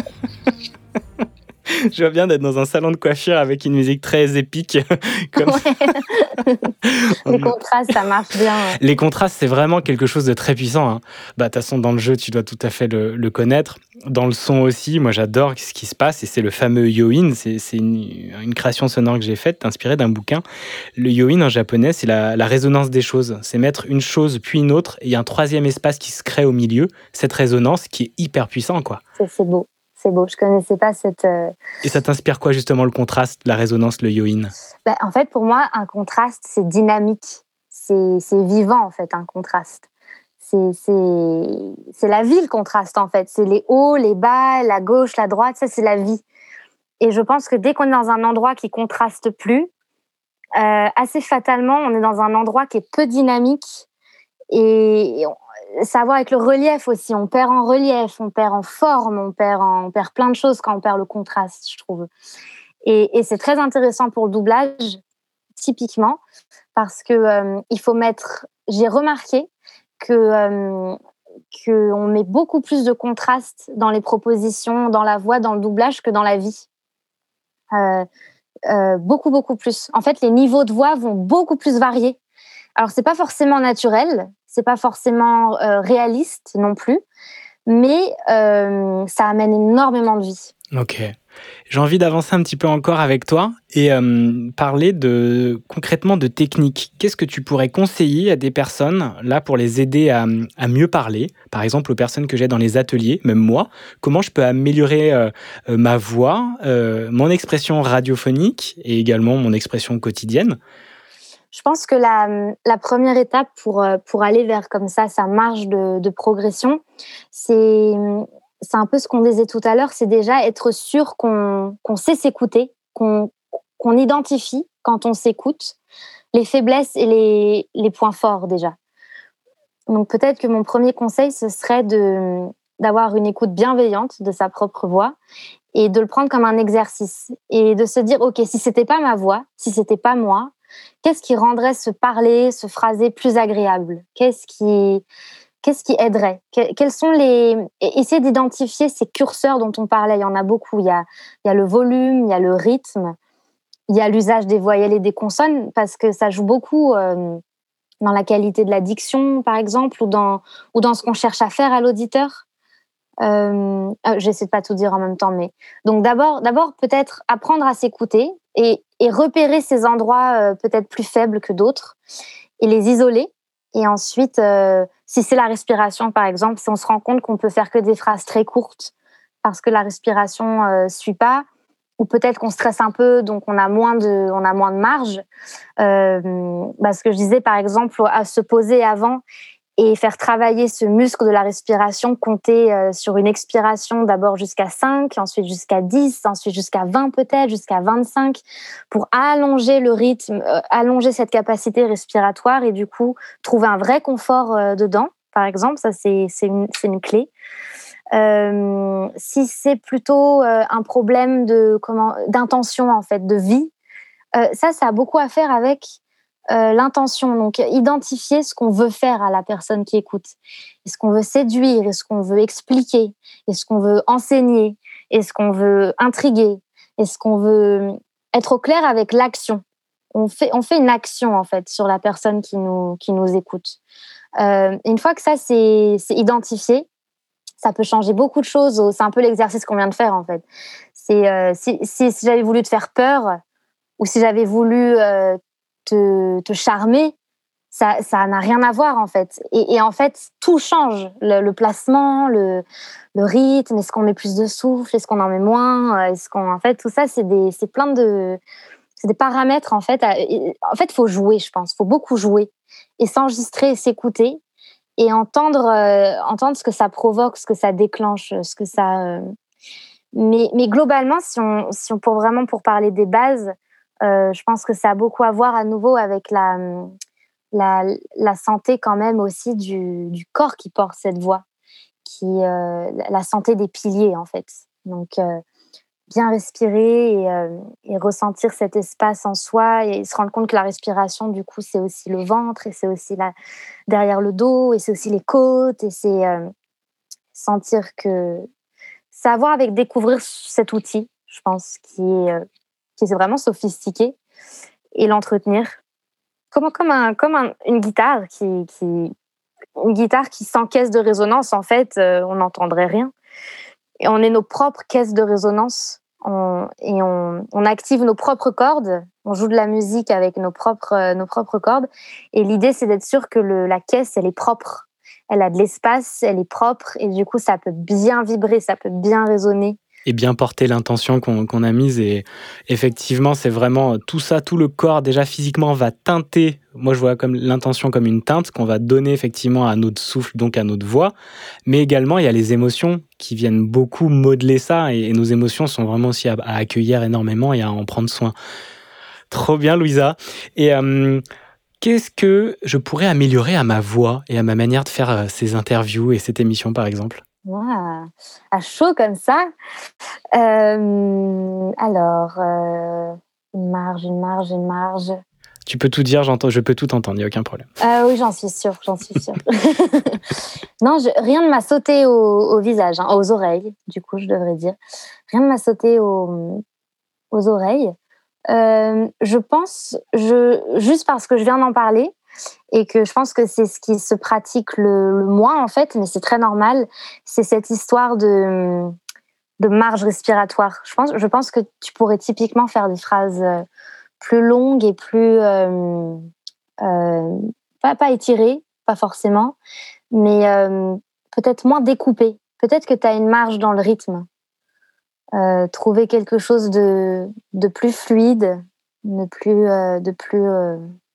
Je vois bien d'être dans un salon de coiffure avec une musique très épique. Comme... Les contrastes, ça marche bien. ouais. Les contrastes, c'est vraiment quelque chose de très puissant. hein. Bah, de toute façon, dans le jeu, tu dois tout à fait le, le connaître. Dans le son aussi, moi j'adore ce qui se passe et c'est le fameux yoin. C'est une, une création sonore que j'ai faite, inspirée d'un bouquin. Le yoin en japonais, c'est la, la résonance des choses. C'est mettre une chose puis une autre et il y a un troisième espace qui se crée au milieu. Cette résonance qui est hyper puissant, quoi. C'est beau. C'est beau. Je connaissais pas cette. euh, Et ça t'inspire quoi justement le contraste, la résonance, le yoin? Bah, en fait, pour moi, un contraste, c'est dynamique. C'est vivant, en fait, un contraste. C'est la vie, le contraste, en fait. C'est les hauts, les bas, la gauche, la droite. Ça, c'est la vie. Et je pense que dès qu'on est dans un endroit qui contraste plus, euh, assez fatalement, on est dans un endroit qui est peu dynamique. Et ça avec le relief aussi. On perd en relief, on perd en forme, on perd, en- on perd plein de choses quand on perd le contraste, je trouve. Et, c'est très intéressant pour le doublage, typiquement, parce que euh, il faut mettre. J'ai remarqué que euh, que on met beaucoup plus de contraste dans les propositions, dans la voix, dans le doublage que dans la vie. Euh, euh, beaucoup beaucoup plus. En fait, les niveaux de voix vont beaucoup plus varier. Alors c'est pas forcément naturel, c'est pas forcément euh, réaliste non plus, mais euh, ça amène énormément de vie. Ok. J'ai envie d'avancer un petit peu encore avec toi et euh, parler de concrètement de technique. Qu'est-ce que tu pourrais conseiller à des personnes là pour les aider à, à mieux parler? Par exemple, aux personnes que j'ai dans les ateliers, même moi, comment je peux améliorer ma voix, mon expression radiophonique et également mon expression quotidienne? Je pense que la, première étape pour, euh, pour aller vers comme ça sa marge de, progression, c'est un peu ce qu'on disait tout à l'heure, c'est déjà être sûr qu'on qu'on sait s'écouter, qu'on qu'on identifie quand on s'écoute les faiblesses et les, les points forts déjà. Donc peut-être que mon premier conseil, ce serait d'avoir une écoute bienveillante de sa propre voix et de le prendre comme un exercice et de se dire ok si c'était pas ma voix, si c'était pas moi, qu'est-ce qui rendrait ce parler, ce phraser plus agréable? Qu'est-ce qui qu'est-ce qui aiderait? Que- Quels sont les et essayer d'identifier ces curseurs dont on parlait. Il y en a beaucoup. Il y a il y a le volume, il y a le rythme, il y a l'usage des voyelles et des consonnes parce que ça joue beaucoup euh, dans la qualité de la diction, par exemple, ou dans ou dans ce qu'on cherche à faire à l'auditeur. Euh, euh, J'essaie de pas tout dire en même temps, mais donc d'abord, d'abord peut-être apprendre à s'écouter et, repérer ces endroits euh, peut-être plus faibles que d'autres et les isoler. Et ensuite, euh, si c'est la respiration, par exemple, si on se rend compte qu'on peut faire que des phrases très courtes parce que la respiration euh, suit pas, ou peut-être qu'on stresse un peu, donc on a moins de, on a moins de marge. Euh, bah, ce que je disais, par exemple, à se poser avant et faire travailler ce muscle de la respiration, compter euh, sur une expiration d'abord jusqu'à 5, ensuite jusqu'à 10, ensuite jusqu'à 20 peut-être, jusqu'à 25, pour allonger le rythme, euh, allonger cette capacité respiratoire et du coup trouver un vrai confort euh, dedans, par exemple, ça c'est une, une clé. Si c'est plutôt un problème de comment d'intention en fait, de vie, ça, ça a beaucoup à faire avec euh, l'intention. Donc, identifier ce qu'on veut faire à la personne qui écoute. Est-ce qu'on veut séduire? Est-ce qu'on veut expliquer? Est-ce qu'on veut enseigner? Est-ce qu'on veut intriguer? Est-ce qu'on veut être au clair avec l'action? On fait, on fait une action, en fait, sur la personne qui nous, qui nous écoute. Euh, une fois que ça, c'est identifié, ça peut changer beaucoup de choses. C'est un peu l'exercice qu'on vient de faire, en fait. Euh, si, j'avais voulu te faire peur ou si j'avais voulu euh, te, charmer, ça ça n'a rien à voir en fait. Et, en fait, tout change. Le, placement, le, rythme, est-ce qu'on met plus de souffle, est-ce qu'on en met moins, euh, est-ce qu'on en fait tout ça c'est plein de c'est des paramètres en fait. En fait, faut jouer, je pense. Faut beaucoup jouer et s'enregistrer s'écouter et entendre euh, entendre ce que ça provoque, ce que ça déclenche, ce que ça. euh, Mais mais globalement, si on si on pour vraiment pour parler des bases, je pense que ça a beaucoup à voir à nouveau avec la santé quand même aussi du, corps qui porte cette voix, qui euh, la santé des piliers en fait. Donc euh, bien respirer et, euh, ressentir cet espace en soi et se rendre compte que la respiration du coup c'est aussi le ventre et c'est aussi la, derrière le dos et c'est aussi les côtes et c'est euh, sentir que ça a à voir avec découvrir cet outil, je pense, qui est, euh, qui est vraiment sophistiqué et l'entretenir. Comme, comme, un, comme un- une guitare qui, une guitare qui sans caisse de résonance en fait euh, on n'entendrait rien. Et on est nos propres caisses de résonance. On, et on, active nos propres cordes. On joue de la musique avec nos propres euh, nos propres cordes. Et l'idée c'est d'être sûr que la caisse elle est propre. Elle a de l'espace elle est propre. Et du coup ça peut bien vibrer ça peut bien résonner et bien porter l'intention qu'on a mise. Et effectivement, c'est vraiment tout ça, tout le corps déjà physiquement va teinter. Moi, je vois comme l'intention comme une teinte qu'on va donner effectivement à notre souffle, donc à notre voix. Mais également, il y a les émotions qui viennent beaucoup modeler ça. Et, nos émotions sont vraiment aussi à, à accueillir énormément et à en prendre soin. Trop bien, Louisa. Et euh, qu'est-ce que je pourrais améliorer à ma voix et à ma manière de faire euh, ces interviews et cette émission, par exemple? Ouah, à chaud comme ça. Euh, alors, euh, une marge, une marge, une marge. Tu peux tout dire, j'entends, je peux tout entendre, il n'y a aucun problème. Ah oui, j'en suis sûre, j'en suis sûre. non, je- rien ne m'a sauté au, au visage, hein, aux oreilles, du coup, je devrais dire. Rien ne m'a sauté au- aux oreilles. Euh, je pense, je, juste parce que je viens d'en parler et que je pense que c'est ce qui se pratique le, moins, en fait, mais c'est très normal, c'est cette histoire de, de marge respiratoire. Je pense, je pense que tu pourrais typiquement faire des phrases euh, plus longues et plus... euh, euh, pas, étirées, pas forcément, mais peut-être moins découpées. Peut-être que tu as une marge dans le rythme. Trouver quelque chose de, de plus fluide, de plus... de plus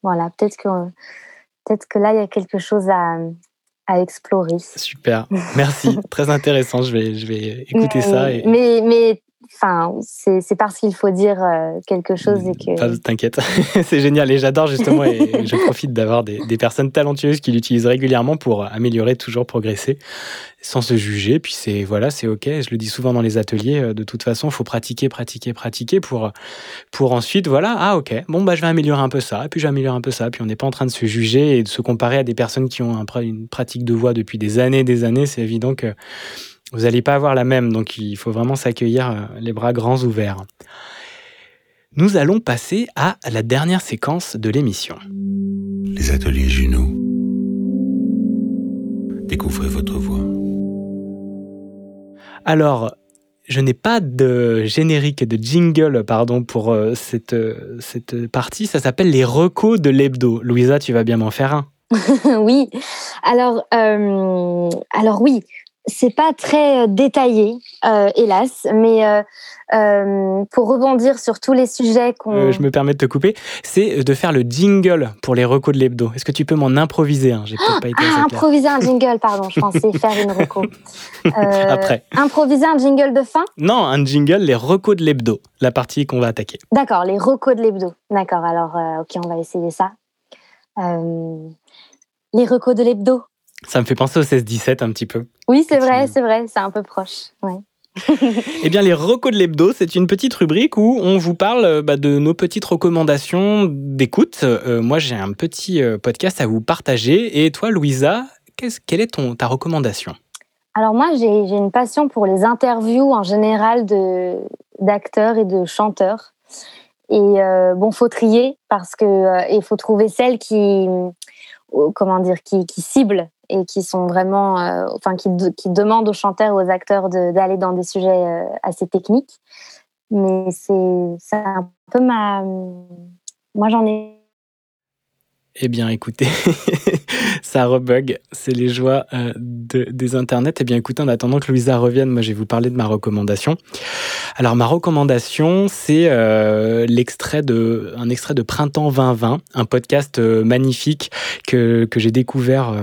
voilà, peut-être que, peut que là, il y a quelque chose à, à explorer. Super, merci, très intéressant. Je vais, je vais écouter mais, ça. Et... Mais, mais enfin, c'est parce qu'il faut dire euh, quelque chose et que. T'inquiète, c'est génial et j'adore justement et je profite d'avoir des, des personnes talentueuses qui l'utilisent régulièrement pour améliorer, toujours progresser, sans se juger. Puis c'est voilà, c'est ok. Je le dis souvent dans les ateliers. euh, De toute façon, faut pratiquer, pratiquer, pratiquer pour pour ensuite voilà, ah ok, bon bah je vais améliorer un peu ça, et puis j'améliore un peu ça. Puis on n'est pas en train de se juger et de se comparer à des personnes qui ont un une pratique de voix depuis des années, des années. C'est évident que vous n'allez pas avoir la même, donc il faut vraiment s'accueillir euh, les bras grands ouverts. Nous allons passer à la dernière séquence de l'émission. Les ateliers Juno. Découvrez votre voix. Alors, je n'ai pas de générique, de jingle, pardon, pour euh, cette, euh, cette partie. Ça s'appelle les recos de l'hebdo. Louisa, tu vas bien m'en faire un. oui. Alors, euh, alors oui, c'est pas très euh, détaillé, euh, hélas, mais euh, euh, pour rebondir sur tous les sujets qu'on. Je me permets de te couper. C'est de faire le jingle pour les recos de l'hebdo. Est-ce que tu peux m'en improviser un? J'ai peut-être pas été Ah, improviser un jingle, pardon, je pensais faire une reco. Après. Improviser un jingle de fin? Non, un jingle, les recos de l'hebdo, la partie qu'on va attaquer. D'accord, les recos de l'hebdo. D'accord, alors, ok, on va essayer ça. Les recos de l'hebdo. Ça me fait penser au 16-17 un petit peu. Oui, c'est vrai, c'est vrai, c'est un peu proche. Ouais. Eh bien, les recos de l'hebdo, c'est une petite rubrique où on vous parle euh, bah, de nos petites recommandations d'écoute. Euh, moi, j'ai un petit euh, podcast à vous partager. Et toi, Louisa, quelle est ton, ta recommandation? Alors moi, j'ai une passion pour les interviews en général d'acteurs et de chanteurs. Et euh, bon, faut trier parce que euh, il faut trouver celles qui, euh, comment dire, qui, ciblent et qui sont vraiment, euh, enfin, qui, qui demandent aux chanteurs aux acteurs d'aller dans des sujets euh, assez techniques. mais c'est un peu ma. Moi, j'en ai Eh bien, écoutez, ça rebug. C'est les joies euh, de- des internets. Eh bien, écoutez, en attendant que Louisa revienne, moi, je vais vous parler de ma recommandation. Alors, ma recommandation, c'est euh, un extrait de Printemps 2020, un podcast euh, magnifique que, j'ai découvert,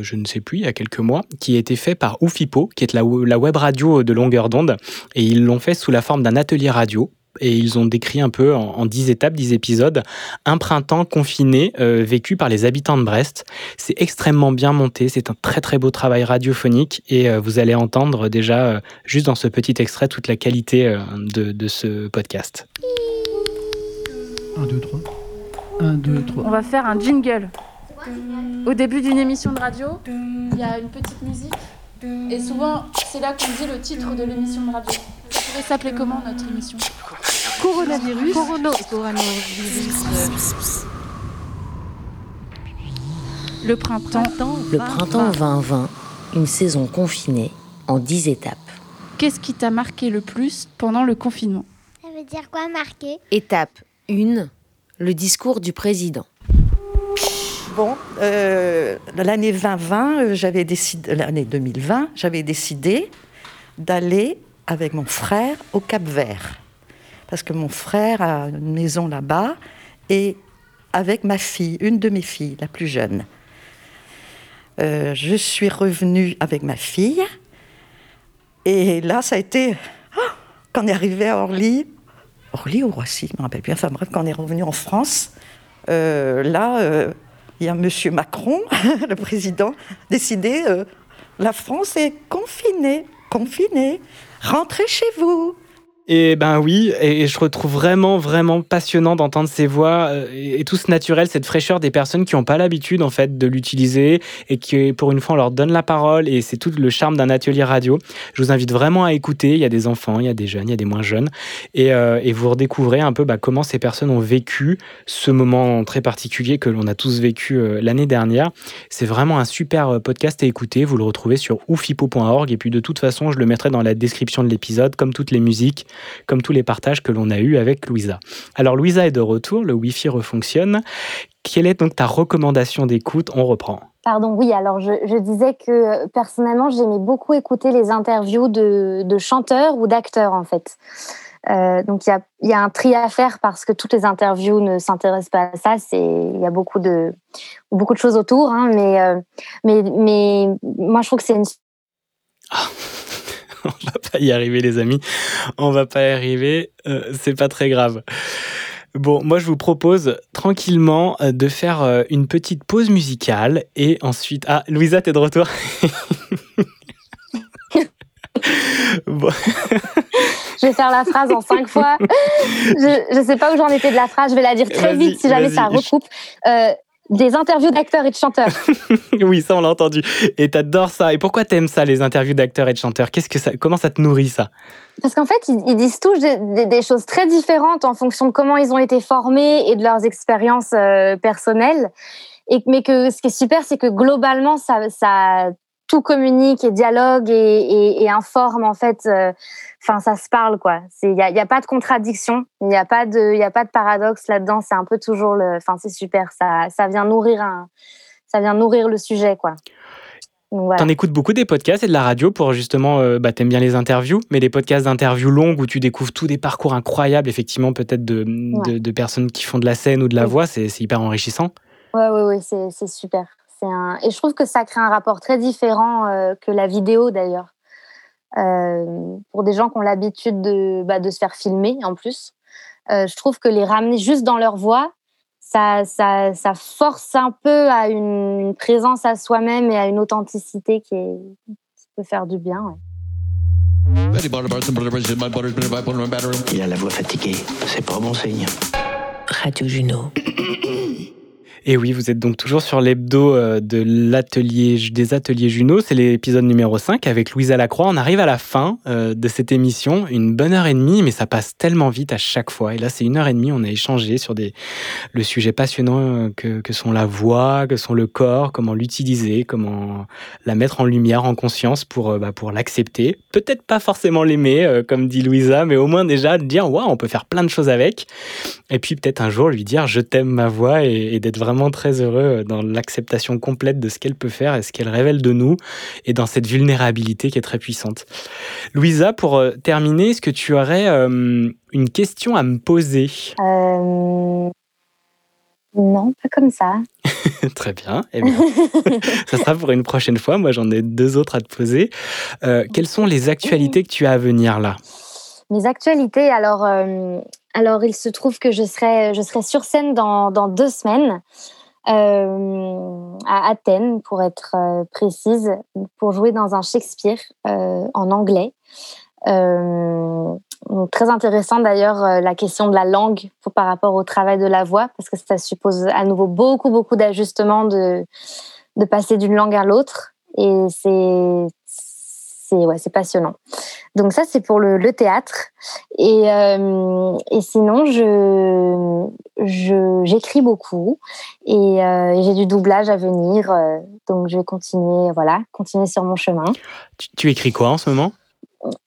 je ne sais plus, il y a quelques mois, qui a été fait par Oufipo, qui est la, la web radio de longueur d'onde. Et ils l'ont fait sous la forme d'un atelier radio. Et ils ont décrit un peu en, en 10 étapes, 10 épisodes, un printemps confiné euh, vécu par les habitants de Brest. C'est extrêmement bien monté, c'est un très très beau travail radiophonique et euh, vous allez entendre déjà, euh, juste dans ce petit extrait, toute la qualité euh, de, de ce podcast. 1, 2, 3. 1, 2, 3. On va faire un jingle. Au début d'une émission de radio, il y a une petite musique. Et souvent, c'est là qu'on dit le titre de l'émission de radio. Ça pourrait s'appeler comment notre émission? Coronavirus. Corono- Le printemps. Le printemps 2020, une saison confinée en 10 étapes. Qu'est-ce qui t'a marqué le plus pendant le confinement? Ça veut dire quoi marquer Étape 1, le discours du président. Bon, euh, l'année 2020, euh, j'avais décidé, l'année 2020, j'avais décidé d'aller avec mon frère au Cap Vert. Parce que mon frère a une maison là-bas et avec ma fille, une de mes filles, la plus jeune. Euh, je suis revenue avec ma fille et là, ça a été. Oh, quand on est arrivé à Orly, Orly ou Roissy, je me rappelle plus. Enfin bref, quand on est revenu en France, là, il y a Monsieur Macron, le président, décidé euh, la France est confinée, confinée. Rentrez chez vous. Et ben oui, et je retrouve vraiment, vraiment passionnant d'entendre ces voix euh, et, tout ce naturel, cette fraîcheur des personnes qui n'ont pas l'habitude en fait de l'utiliser et qui pour une fois on leur donne la parole et c'est tout le charme d'un atelier radio. Je vous invite vraiment à écouter. Il y a des enfants, il y a des jeunes, il y a des moins jeunes et, euh, vous redécouvrez un peu bah, comment ces personnes ont vécu ce moment très particulier que l'on a tous vécu euh, l'année dernière. C'est vraiment un super podcast à écouter. Vous le retrouvez sur oufipo.org et puis de toute façon je le mettrai dans la description de l'épisode comme toutes les musiques comme tous les partages que l'on a eus avec Louisa. Alors Louisa est de retour, le Wi-Fi refonctionne. Quelle est donc ta recommandation d'écoute? On reprend. Pardon, oui, alors je, je disais que personnellement, j'aimais beaucoup écouter les interviews de, de chanteurs ou d'acteurs, en fait. Euh, donc il y a, il y a un tri à faire parce que toutes les interviews ne s'intéressent pas à ça. C'est il y a beaucoup de beaucoup de choses autour, hein, mais euh, mais mais moi je trouve que c'est une On va pas y arriver, les amis. On va pas y arriver. Euh, c'est pas très grave. Bon, moi je vous propose tranquillement euh, de faire euh, une petite pause musicale et ensuite. Ah, Louisa, t'es de retour Bon. Je vais faire la phrase en cinq fois. Je ne sais pas où j'en étais de la phrase. Je vais la dire très vite si jamais ça recoupe. Euh, des interviews d'acteurs et de chanteurs. oui, ça on l'a entendu. Et t'adores ça. Et pourquoi t'aimes ça, les interviews d'acteurs et de chanteurs? Qu'est-ce que ça Comment ça te nourrit ça? Parce qu'en fait, ils, ils disent tous des, des- des choses très différentes en fonction de comment ils ont été formés et de leurs expériences euh, personnelles. Et, mais que ce qui est super, c'est que globalement, ça, ça tout communique et dialogue et, et, et informe en fait. euh, Enfin, ça se parle quoi. Il n'y a, y a pas de contradiction, il n'y a pas de, il y a pas de paradoxe là-dedans. C'est un peu toujours le. Enfin, c'est super. Ça, ça vient nourrir un, ça vient nourrir le sujet quoi. Voilà. T'en écoutes beaucoup des podcasts et de la radio pour justement, euh, bah, t'aimes bien les interviews, mais des podcasts d'interviews longues où tu découvres tous des parcours incroyables, effectivement, peut-être de, de, Ouais. de personnes qui font de la scène ou de la Oui. voix, c'est hyper enrichissant. Ouais, ouais, ouais, c'est, super. Un... Et je trouve que ça crée un rapport très différent euh, que la vidéo d'ailleurs. Euh, pour des gens qui ont l'habitude de, bah, de se faire filmer en plus, euh, je trouve que les ramener juste dans leur voix, ça, ça, ça force un peu à une, une présence à soi-même et à une authenticité qui, est, qui peut faire du bien. ouais. Il a la voix fatiguée. C'est pas bon signe. Radio Juno. Et oui, vous êtes donc toujours sur l'hebdo euh, de l'atelier des ateliers Juno. C'est l'épisode numéro 5 avec Louisa Lacroix. On arrive à la fin euh, de cette émission. Une bonne heure et demie, mais ça passe tellement vite à chaque fois. Et là, c'est une heure et demie. On a échangé sur des, le sujet passionnant euh, que, sont la voix, que sont le corps, comment l'utiliser, comment la mettre en lumière, en conscience pour, bah, pour l'accepter. Peut-être pas forcément l'aimer, comme dit Louisa, mais au moins déjà dire, waouh, on peut faire plein de choses avec. Et puis peut-être un jour lui dire, je t'aime ma voix et d'être vraiment très heureux dans l'acceptation complète de ce qu'elle peut faire et ce qu'elle révèle de nous et dans cette vulnérabilité qui est très puissante. Louisa, pour euh, terminer, est-ce que tu aurais euh, une question à me poser? Euh, Non, pas comme ça. Très bien. Eh bien, ça sera pour une prochaine fois. Moi, j'en ai deux autres à te poser. Euh, quelles sont les actualités que tu as à venir là? Mes actualités, alors, euh, alors il se trouve que je serai, je serai sur scène dans, dans deux semaines euh, à Athènes, pour être euh, précise, pour jouer dans un Shakespeare euh, en anglais. Donc, très intéressant d'ailleurs la question de la langue par rapport au travail de la voix, parce que ça suppose à nouveau beaucoup, beaucoup d'ajustements de, de passer d'une langue à l'autre. Et c'est c'est ouais, c'est passionnant. Donc ça, c'est pour le, le théâtre. Et, euh, et sinon, je je- j'écris beaucoup et euh, j'ai du doublage à venir. euh, donc je vais continuer, voilà, continuer sur mon chemin. tu, tu écris quoi en ce moment?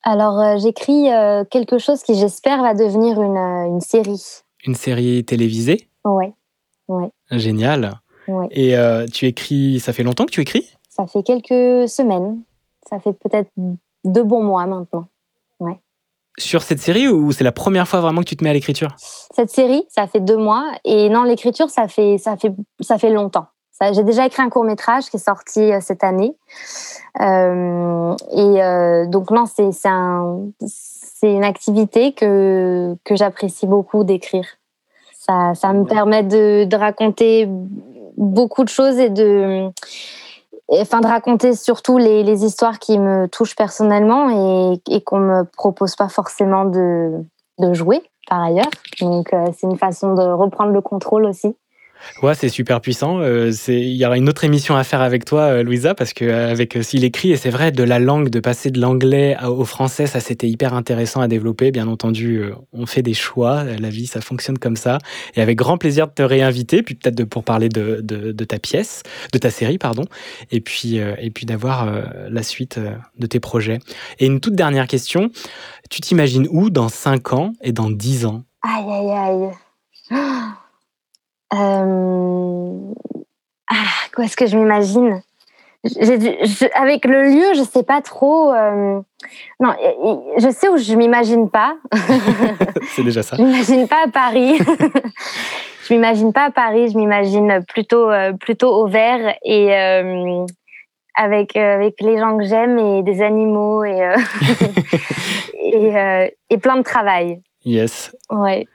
Alors j'écris quelque chose qui, j'espère, va devenir une, une série. Une série télévisée? Ouais, ouais, Génial. ouais. Et tu écris, ça fait longtemps que tu écris? Ça fait quelques semaines. Ça fait peut-être deux bons mois maintenant. Ouais. Sur cette série ou c'est la première fois vraiment que tu te mets à l'écriture? Cette série, ça fait deux mois. Et non, l'écriture, ça fait, ça fait, ça fait longtemps. J'ai déjà écrit un court métrage qui est sorti euh, cette année. Euh, et euh, donc non, c'est un, une activité que, que j'apprécie beaucoup d'écrire. Ça, ça me permet de, de raconter beaucoup de choses et de, et, enfin, de raconter surtout les, histoires qui me touchent personnellement et, qu'on me propose pas forcément de, de jouer par ailleurs. Donc euh, c'est une façon de reprendre le contrôle aussi. Ouais, c'est super puissant. Euh, Il y aura une autre émission à faire avec toi, euh, Louisa, parce que euh, avec euh, s'il écrit, et c'est vrai, de la langue, de passer de l'anglais au français, ça c'était hyper intéressant à développer. Bien entendu, euh, on fait des choix, la vie, ça fonctionne comme ça. Et avec grand plaisir de te réinviter, puis peut-être pour parler de, de, ta pièce, de ta série, pardon, et puis, et puis d'avoir la suite de tes projets. Et une toute dernière question, tu t'imagines où dans 5 ans et dans 10 ans? Aïe aïe aïe. Euh, Ah, quoi est-ce que je m'imagine? Avec le lieu, je sais pas trop. euh, Non, je sais où je m'imagine pas. C'est déjà ça. Je m'imagine pas à Paris. je m'imagine pas à Paris. Je m'imagine plutôt euh, plutôt au vert et euh, avec avec les gens que j'aime et des animaux et et, et plein de travail. Yes, Ouais,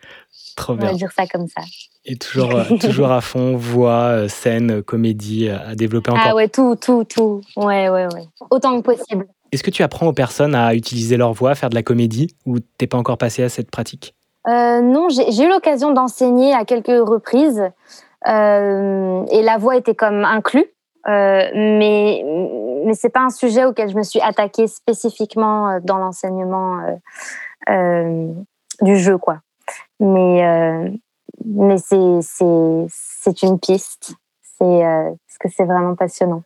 trop on bien. va dire ça comme ça. Et toujours, euh, toujours à fond, voix, euh, scène, euh, comédie, à développer encore. Ah ouais, tout, tout, tout. Ouais, ouais, ouais. Autant que possible. Est-ce que tu apprends aux personnes à utiliser leur voix, à faire de la comédie, ou t'es pas encore passé à cette pratique? Euh, non, j'ai eu l'occasion d'enseigner à quelques reprises euh, et la voix était comme inclus, euh, mais mais c'est pas un sujet auquel je me suis attaquée spécifiquement dans l'enseignement du jeu, quoi. Mais mais c'est une piste. C'est euh, parce que c'est vraiment passionnant.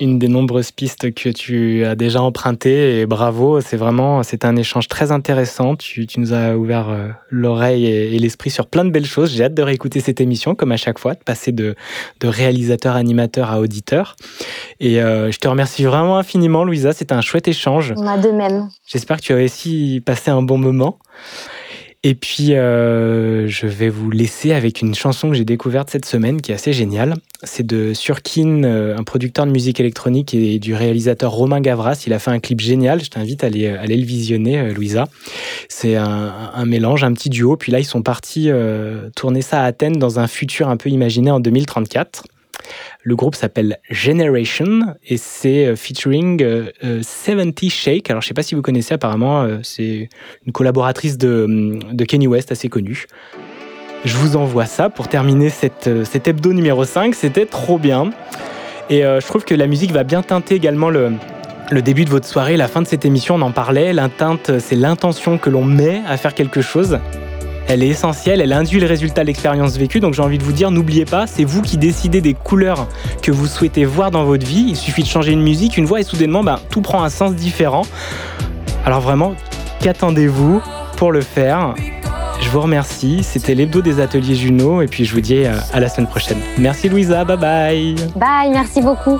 Une des nombreuses pistes que tu as déjà empruntées, et bravo, c'est vraiment, c'est un échange très intéressant. Tu, tu nous as ouvert euh, l'oreille et, et l'esprit sur plein de belles choses. J'ai hâte de réécouter cette émission, comme à chaque fois, de passer de, de réalisateur, animateur à auditeur. Et euh, je te remercie vraiment infiniment, Louisa. C'était un chouette échange. On a de même. J'espère que tu as aussi passé un bon moment. Et puis, euh, je vais vous laisser avec une chanson que j'ai découverte cette semaine qui est assez géniale. C'est de Surkin, euh, un producteur de musique électronique et du réalisateur Romain Gavras. Il a fait un clip génial. Je t'invite à aller, aller le visionner, euh, Louisa. C'est un, mélange, un petit duo. Puis là, ils sont partis euh, tourner ça à Athènes dans un futur un peu imaginé en 2034. Le groupe s'appelle Generation et c'est euh, featuring euh, euh, 70 Shake. Alors, je sais pas si vous connaissez, apparemment, euh, c'est une collaboratrice de, de Kenny West assez connue. Je vous envoie ça pour terminer cette, euh, cet hebdo numéro 5. C'était trop bien. Et euh, je trouve que la musique va bien teinter également le, le début de votre soirée, la fin de cette émission, on en parlait. La c'est l'intention que l'on met à faire quelque chose. Elle est essentielle, elle induit le résultat de l'expérience vécue. Donc j'ai envie de vous dire, n'oubliez pas, c'est vous qui décidez des couleurs que vous souhaitez voir dans votre vie. Il suffit de changer une musique, une voix, et soudainement, ben, tout prend un sens différent. Alors vraiment, qu'attendez-vous pour le faire? Je vous remercie. C'était l'hebdo des ateliers Juno, et puis je vous dis euh, à la semaine prochaine. Merci Louisa, bye bye. Bye, merci beaucoup.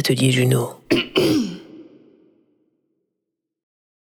Ateliers Juno.